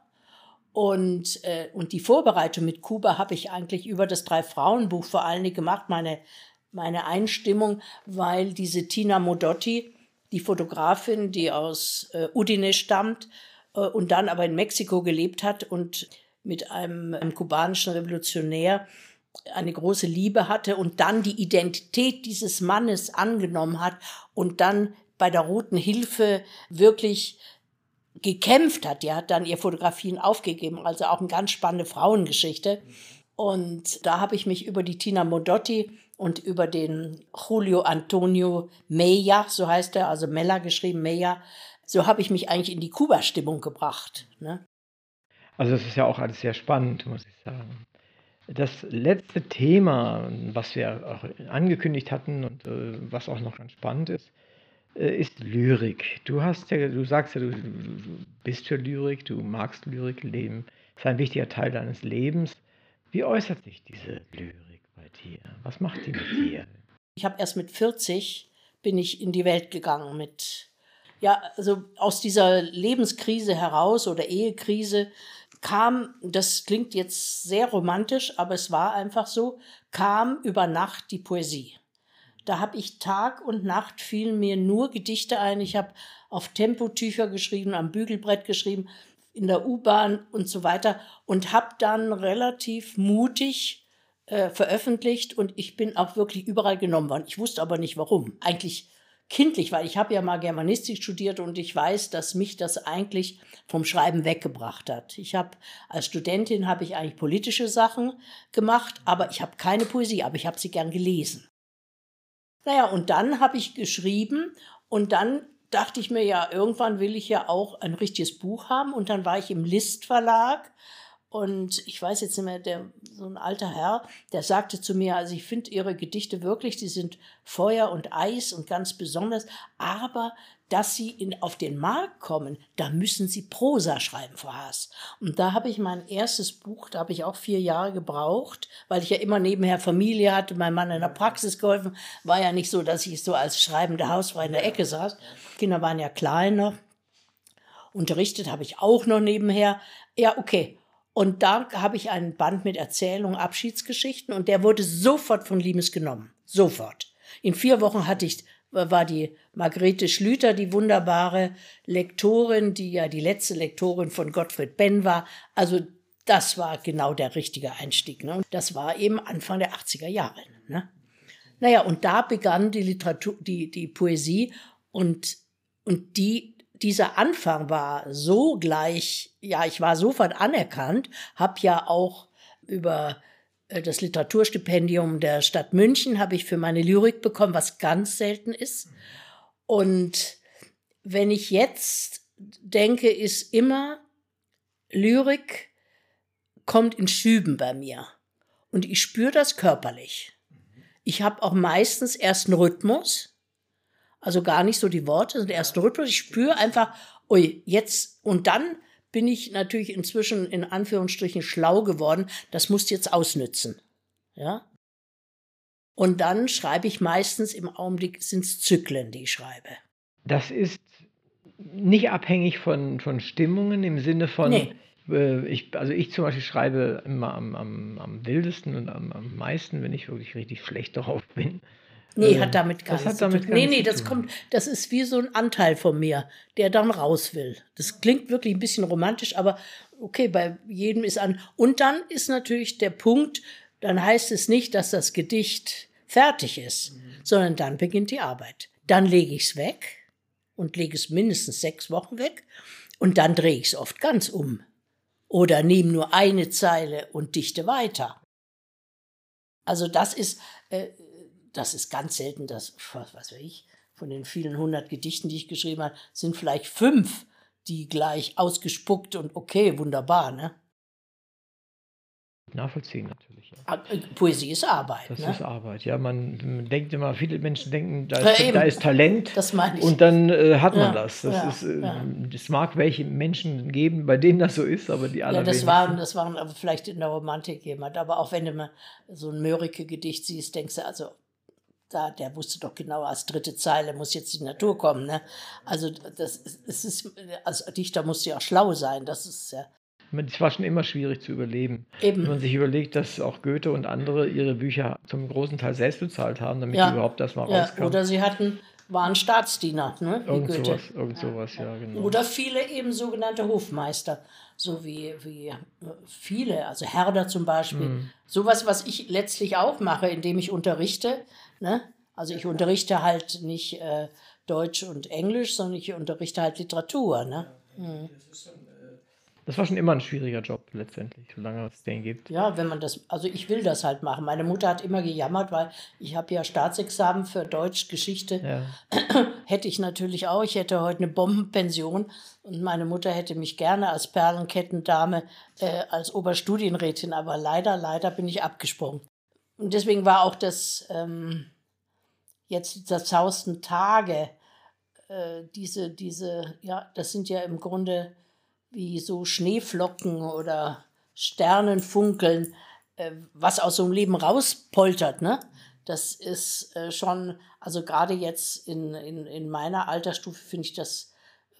und, äh, und die Vorbereitung mit Kuba habe ich eigentlich über das Drei-Frauen-Buch vor allen Dingen gemacht, meine, meine Einstimmung, weil diese Tina Modotti, die Fotografin, die aus äh, Udine stammt äh, und dann aber in Mexiko gelebt hat und mit einem, einem kubanischen Revolutionär eine große Liebe hatte und dann die Identität dieses Mannes angenommen hat und dann bei der Roten Hilfe wirklich gekämpft hat. Die hat dann ihr Fotografien aufgegeben, also auch eine ganz spannende Frauengeschichte. Und da habe ich mich über die Tina Modotti und über den Julio Antonio Meya, so heißt er, also Mella geschrieben, Meya, so habe ich mich eigentlich in die Kuba-Stimmung gebracht. Ne? Also es ist ja auch alles sehr spannend, muss ich sagen. Das letzte Thema, was wir auch angekündigt hatten und äh, was auch noch ganz spannend ist, ist Lyrik. Du hast ja, du sagst ja, du, du bist für Lyrik, du magst Lyrik leben, ist ein wichtiger Teil deines Lebens. Wie äußert sich diese Lyrik bei dir? Was macht die mit dir? Ich habe erst mit 40 bin ich in die Welt gegangen mit, ja, also aus dieser Lebenskrise heraus oder Ehekrise kam, das klingt jetzt sehr romantisch, aber es war einfach so, kam über Nacht die Poesie. Da habe ich Tag und Nacht fielen mir nur Gedichte ein. Ich habe auf Tempotücher geschrieben, am Bügelbrett geschrieben, in der U-Bahn und so weiter und habe dann relativ mutig äh, veröffentlicht und ich bin auch wirklich überall genommen worden. Ich wusste aber nicht warum. Eigentlich kindlich, weil ich habe ja mal Germanistik studiert und ich weiß, dass mich das eigentlich vom Schreiben weggebracht hat. Ich habe als Studentin habe ich eigentlich politische Sachen gemacht, aber ich habe keine Poesie, aber ich habe sie gern gelesen. Naja, und dann habe ich geschrieben und dann dachte ich mir ja, irgendwann will ich ja auch ein richtiges Buch haben. Und dann war ich im List Verlag und ich weiß jetzt nicht mehr, der, so ein alter Herr, der sagte zu mir, also ich finde Ihre Gedichte wirklich, die sind Feuer und Eis und ganz besonders, aber dass sie in, auf den Markt kommen, da müssen sie Prosa schreiben, Frau Haas. Und da habe ich mein erstes Buch, da habe ich auch vier Jahre gebraucht, weil ich ja immer nebenher Familie hatte, mein Mann in der Praxis geholfen. War ja nicht so, dass ich so als schreibende Hausfrau in der Ecke saß. Kinder waren ja kleiner. Unterrichtet habe ich auch noch nebenher. Ja, okay. Und da habe ich einen Band mit Erzählungen, Abschiedsgeschichten und der wurde sofort von Limes genommen. Sofort. In vier Wochen hatte ich war die Margarete Schlüter, die wunderbare Lektorin, die ja die letzte Lektorin von Gottfried Benn war. Also das war genau der richtige Einstieg. Ne? Und das war eben Anfang der 80er Jahre. Ne? Naja, und da begann die Literatur, die, die Poesie und, und die, dieser Anfang war so gleich, ja, ich war sofort anerkannt, habe ja auch über äh, das Literaturstipendium der Stadt München habe ich für meine Lyrik bekommen, was ganz selten ist. Und wenn ich jetzt denke, ist immer Lyrik kommt in Schüben bei mir. Und ich spüre das körperlich. Ich habe auch meistens erst einen Rhythmus, also gar nicht so die Worte, sondern erst einen Rhythmus. Ich spüre einfach, ui, jetzt und dann bin ich natürlich inzwischen in Anführungsstrichen schlau geworden. Das musst du jetzt ausnützen. Ja? Und dann schreibe ich meistens im Augenblick sind es Zyklen, die ich schreibe. Das ist nicht abhängig von, von Stimmungen im Sinne von, nee. äh, ich, also ich zum Beispiel schreibe immer am, am, am wildesten und am, am meisten, wenn ich wirklich richtig schlecht darauf bin. Nee, äh, hat damit gar nichts zu tun. Nee, nee, das kommt, das ist wie so ein Anteil von mir, der dann raus will. Das klingt wirklich ein bisschen romantisch, aber okay, bei jedem ist an. Und dann ist natürlich der Punkt, dann heißt es nicht, dass das Gedicht fertig ist, mhm. sondern dann beginnt die Arbeit. Dann lege ich es weg und lege es mindestens sechs Wochen weg und dann drehe ich es oft ganz um. Oder nehme nur eine Zeile und dichte weiter. Also das ist, äh, das ist ganz selten, dass, was weiß ich, von den vielen hundert Gedichten, die ich geschrieben habe, sind vielleicht fünf, die gleich ausgespuckt und okay, wunderbar, ne? Nachvollziehen natürlich. Ja. Äh, Poesie ist Arbeit. Das ne? ist Arbeit, ja. Man, denkt immer, viele Menschen denken, da ist, ja, da ist Talent. Das meine ich. Und dann äh, hat man ja, das. Das, ist, äh, das mag welche Menschen geben, bei denen das so ist, aber die allerwenigsten. Ja, das waren, das waren vielleicht in der Romantik jemand. Aber auch wenn du mal so ein Mörike-Gedicht siehst, denkst du, also da, der wusste doch genau, als dritte Zeile muss jetzt die Natur kommen. Ne? Also das es ist, als Dichter muss ja auch schlau sein. Das ist ja. Es war schon immer schwierig zu überleben. Eben. Wenn man sich überlegt, dass auch Goethe und andere ihre Bücher zum großen Teil selbst bezahlt haben, damit ja. überhaupt das mal ja. rauskam. Oder sie hatten waren Staatsdiener, ne? Wie irgend Goethe. Sowas, irgend sowas, ja. ja, genau. Oder viele eben sogenannte Hofmeister, so wie, wie viele, also Herder zum Beispiel. Mhm. Sowas, was ich letztlich auch mache, indem ich unterrichte. Ne? Also ich unterrichte halt nicht äh, Deutsch und Englisch, sondern ich unterrichte halt Literatur. Ne? Mhm. Das war schon immer ein schwieriger Job letztendlich, solange es den gibt. Ja, wenn man das, also ich will das halt machen. Meine Mutter hat immer gejammert, weil ich habe ja Staatsexamen für Deutsch, Geschichte. Ja. hätte ich natürlich auch. Ich hätte heute eine Bombenpension und meine Mutter hätte mich gerne als Perlenkettendame äh, als Oberstudienrätin, aber leider, leider bin ich abgesprungen. Und deswegen war auch das ähm, jetzt die zerzausten Tage, äh, diese, diese, ja, das sind ja im Grunde wie so Schneeflocken oder Sternenfunkeln, äh, was aus so einem Leben rauspoltert, ne? Das ist äh, schon, also gerade jetzt in, in, in meiner Altersstufe finde ich das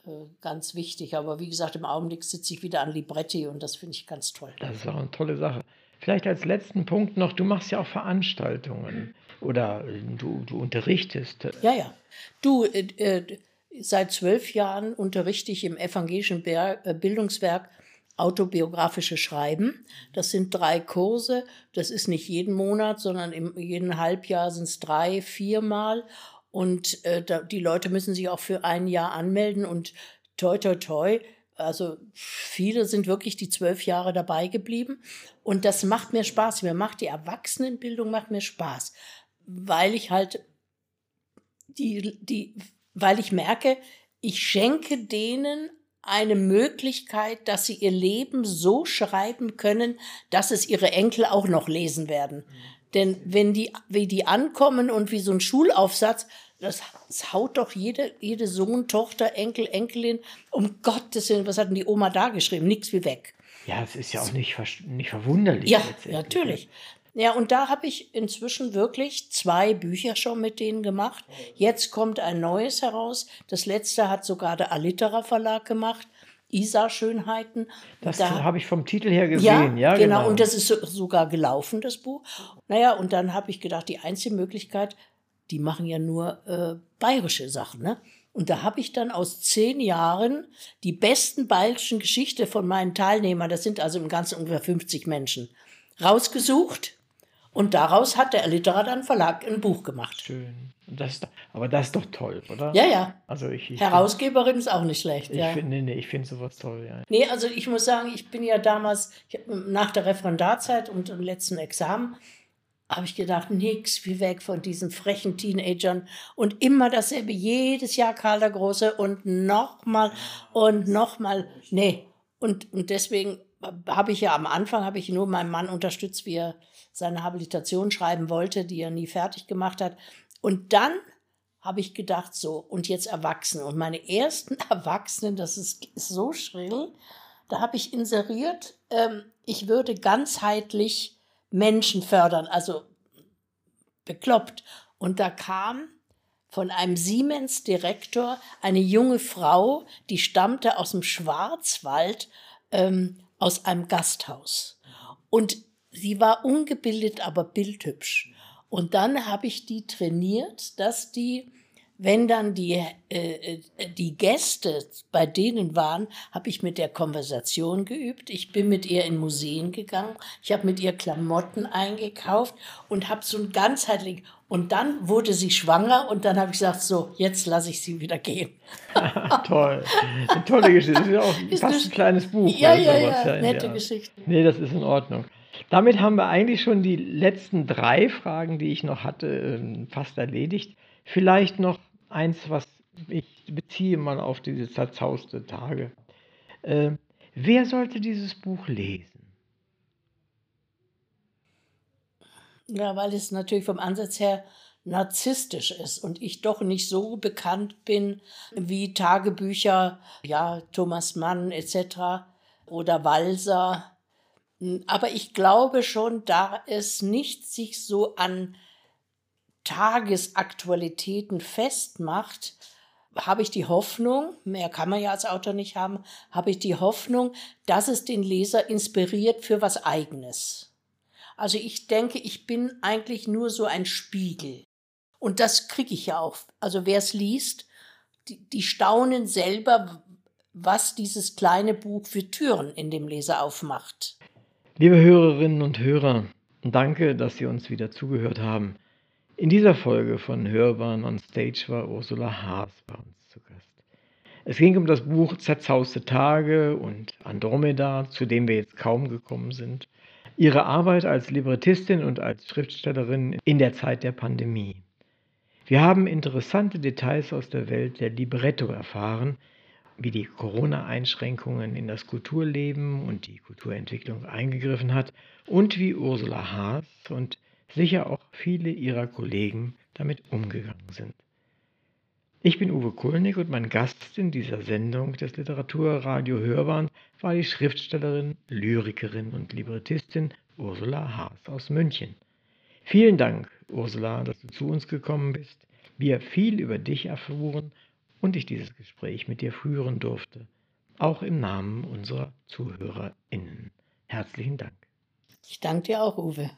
äh, ganz wichtig. Aber wie gesagt, im Augenblick sitze ich wieder an Libretti und das finde ich ganz toll. Das ist auch eine tolle Sache. Vielleicht als letzten Punkt noch, du machst ja auch Veranstaltungen oder du, du unterrichtest. Ja, ja. Du, äh, äh seit zwölf Jahren unterrichte ich im evangelischen äh, Bildungswerk autobiografische Schreiben. Das sind drei Kurse. Das ist nicht jeden Monat, sondern im, jeden Halbjahr sind es drei, viermal. Und äh, da, die Leute müssen sich auch für ein Jahr anmelden und toi, toi, toi. Also viele sind wirklich die zwölf Jahre dabei geblieben. Und das macht mir Spaß. Mir macht die Erwachsenenbildung macht mir Spaß, weil ich halt die, die weil ich merke, ich schenke denen eine Möglichkeit, dass sie ihr Leben so schreiben können, dass es ihre Enkel auch noch lesen werden. Mhm. Denn wenn die, wie die ankommen und wie so ein Schulaufsatz, das, das haut doch jede, jede Sohn, Tochter, Enkel, Enkelin, um Gottes Willen, was hat denn die Oma da geschrieben? Nichts wie weg. Ja, es ist ja auch nicht, nicht verwunderlich. Ja, natürlich. Ja, und da habe ich inzwischen wirklich zwei Bücher schon mit denen gemacht. Jetzt kommt ein neues heraus. Das letzte hat sogar der Alitera Verlag gemacht. Isa Schönheiten. Das da, habe ich vom Titel her gesehen, ja, ja genau. genau. Und das ist so, sogar gelaufen, das Buch. Naja, und dann habe ich gedacht, die einzige Möglichkeit, die machen ja nur äh, bayerische Sachen, ne? Und da habe ich dann aus zehn Jahren die besten bayerischen Geschichte von meinen Teilnehmern, das sind also im Ganzen ungefähr 50 Menschen, rausgesucht und daraus hat der Literatur Verlag ein Buch gemacht. Schön. Das, aber das ist doch toll, oder? Ja, ja. Also ich, ich Herausgeberin find, ist auch nicht schlecht. Ich ja. finde nee, nee, ich find sowas toll, ja. Nee, also ich muss sagen, ich bin ja damals, nach der Referendarzeit und dem letzten Examen, habe ich gedacht, nix wie weg von diesen frechen Teenagern und immer dasselbe, jedes Jahr Karl der Große und nochmal und nochmal. Nee. Und, und deswegen habe ich ja am Anfang, habe ich nur meinen Mann unterstützt, wie er seine Habilitation schreiben wollte, die er nie fertig gemacht hat. Und dann habe ich gedacht, so, und jetzt Erwachsene. Und meine ersten Erwachsenen, das ist, ist so schrill, da habe ich inseriert, ähm, ich würde ganzheitlich Menschen fördern, also bekloppt. Und da kam von einem Siemens-Direktor eine junge Frau, die stammte aus dem Schwarzwald, ähm, aus einem Gasthaus. Und sie war ungebildet, aber bildhübsch. Und dann habe ich die trainiert, dass die, wenn dann die, äh, äh, die Gäste bei denen waren, habe ich mit der Konversation geübt. Ich bin mit ihr in Museen gegangen. Ich habe mit ihr Klamotten eingekauft und habe so ein ganzheitlich. Und dann wurde sie schwanger und dann habe ich gesagt, so, jetzt lasse ich sie wieder gehen. Toll. Eine tolle Geschichte. Das ist ja auch ist fast ein kleines Buch. Ja, ja, ja, nette ja. Geschichte. Nee, das ist in Ordnung. Damit haben wir eigentlich schon die letzten drei Fragen, die ich noch hatte, ähm, fast erledigt. Vielleicht noch eins, was ich beziehe mal auf diese zerzauste Tage. Äh, wer sollte dieses Buch lesen? Ja, weil es natürlich vom Ansatz her narzisstisch ist und ich doch nicht so bekannt bin wie Tagebücher, ja, Thomas Mann etc. oder Walser hm, aber ich glaube schon, da es nicht sich so an Tagesaktualitäten festmacht, habe ich die Hoffnung, mehr kann man ja als Autor nicht haben, habe ich die Hoffnung, dass es den Leser inspiriert für was eigenes. Also ich denke, ich bin eigentlich nur so ein Spiegel. Und das kriege ich ja auch. Also wer es liest, die, die staunen selber, was dieses kleine Buch für Türen in dem Leser aufmacht. Liebe Hörerinnen und Hörer, danke, dass Sie uns wieder zugehört haben. In dieser Folge von Hörbahn on Stage war Ursula Haas bei uns zu Gast. Es ging um das Buch Zerzauste Tage und Andromeda, zu dem wir jetzt kaum gekommen sind. Ihre Arbeit als Librettistin und als Schriftstellerin in der Zeit der Pandemie. Wir haben interessante Details aus der Welt der Libretto erfahren, wie die Corona-Einschränkungen in das Kulturleben und die Kulturentwicklung eingegriffen hat und wie Ursula Haas und sicher auch viele ihrer Kollegen damit umgegangen sind. Ich bin Uwe Kulnig und mein Gast in dieser Sendung des Literaturradio Hörbahn war die Schriftstellerin, Lyrikerin und Librettistin Ursula Haas aus München. Vielen Dank, Ursula, dass du zu uns gekommen bist, wir viel über dich erfuhren und ich dieses Gespräch mit dir führen durfte, auch im Namen unserer ZuhörerInnen. Herzlichen Dank. Ich danke dir auch, Uwe.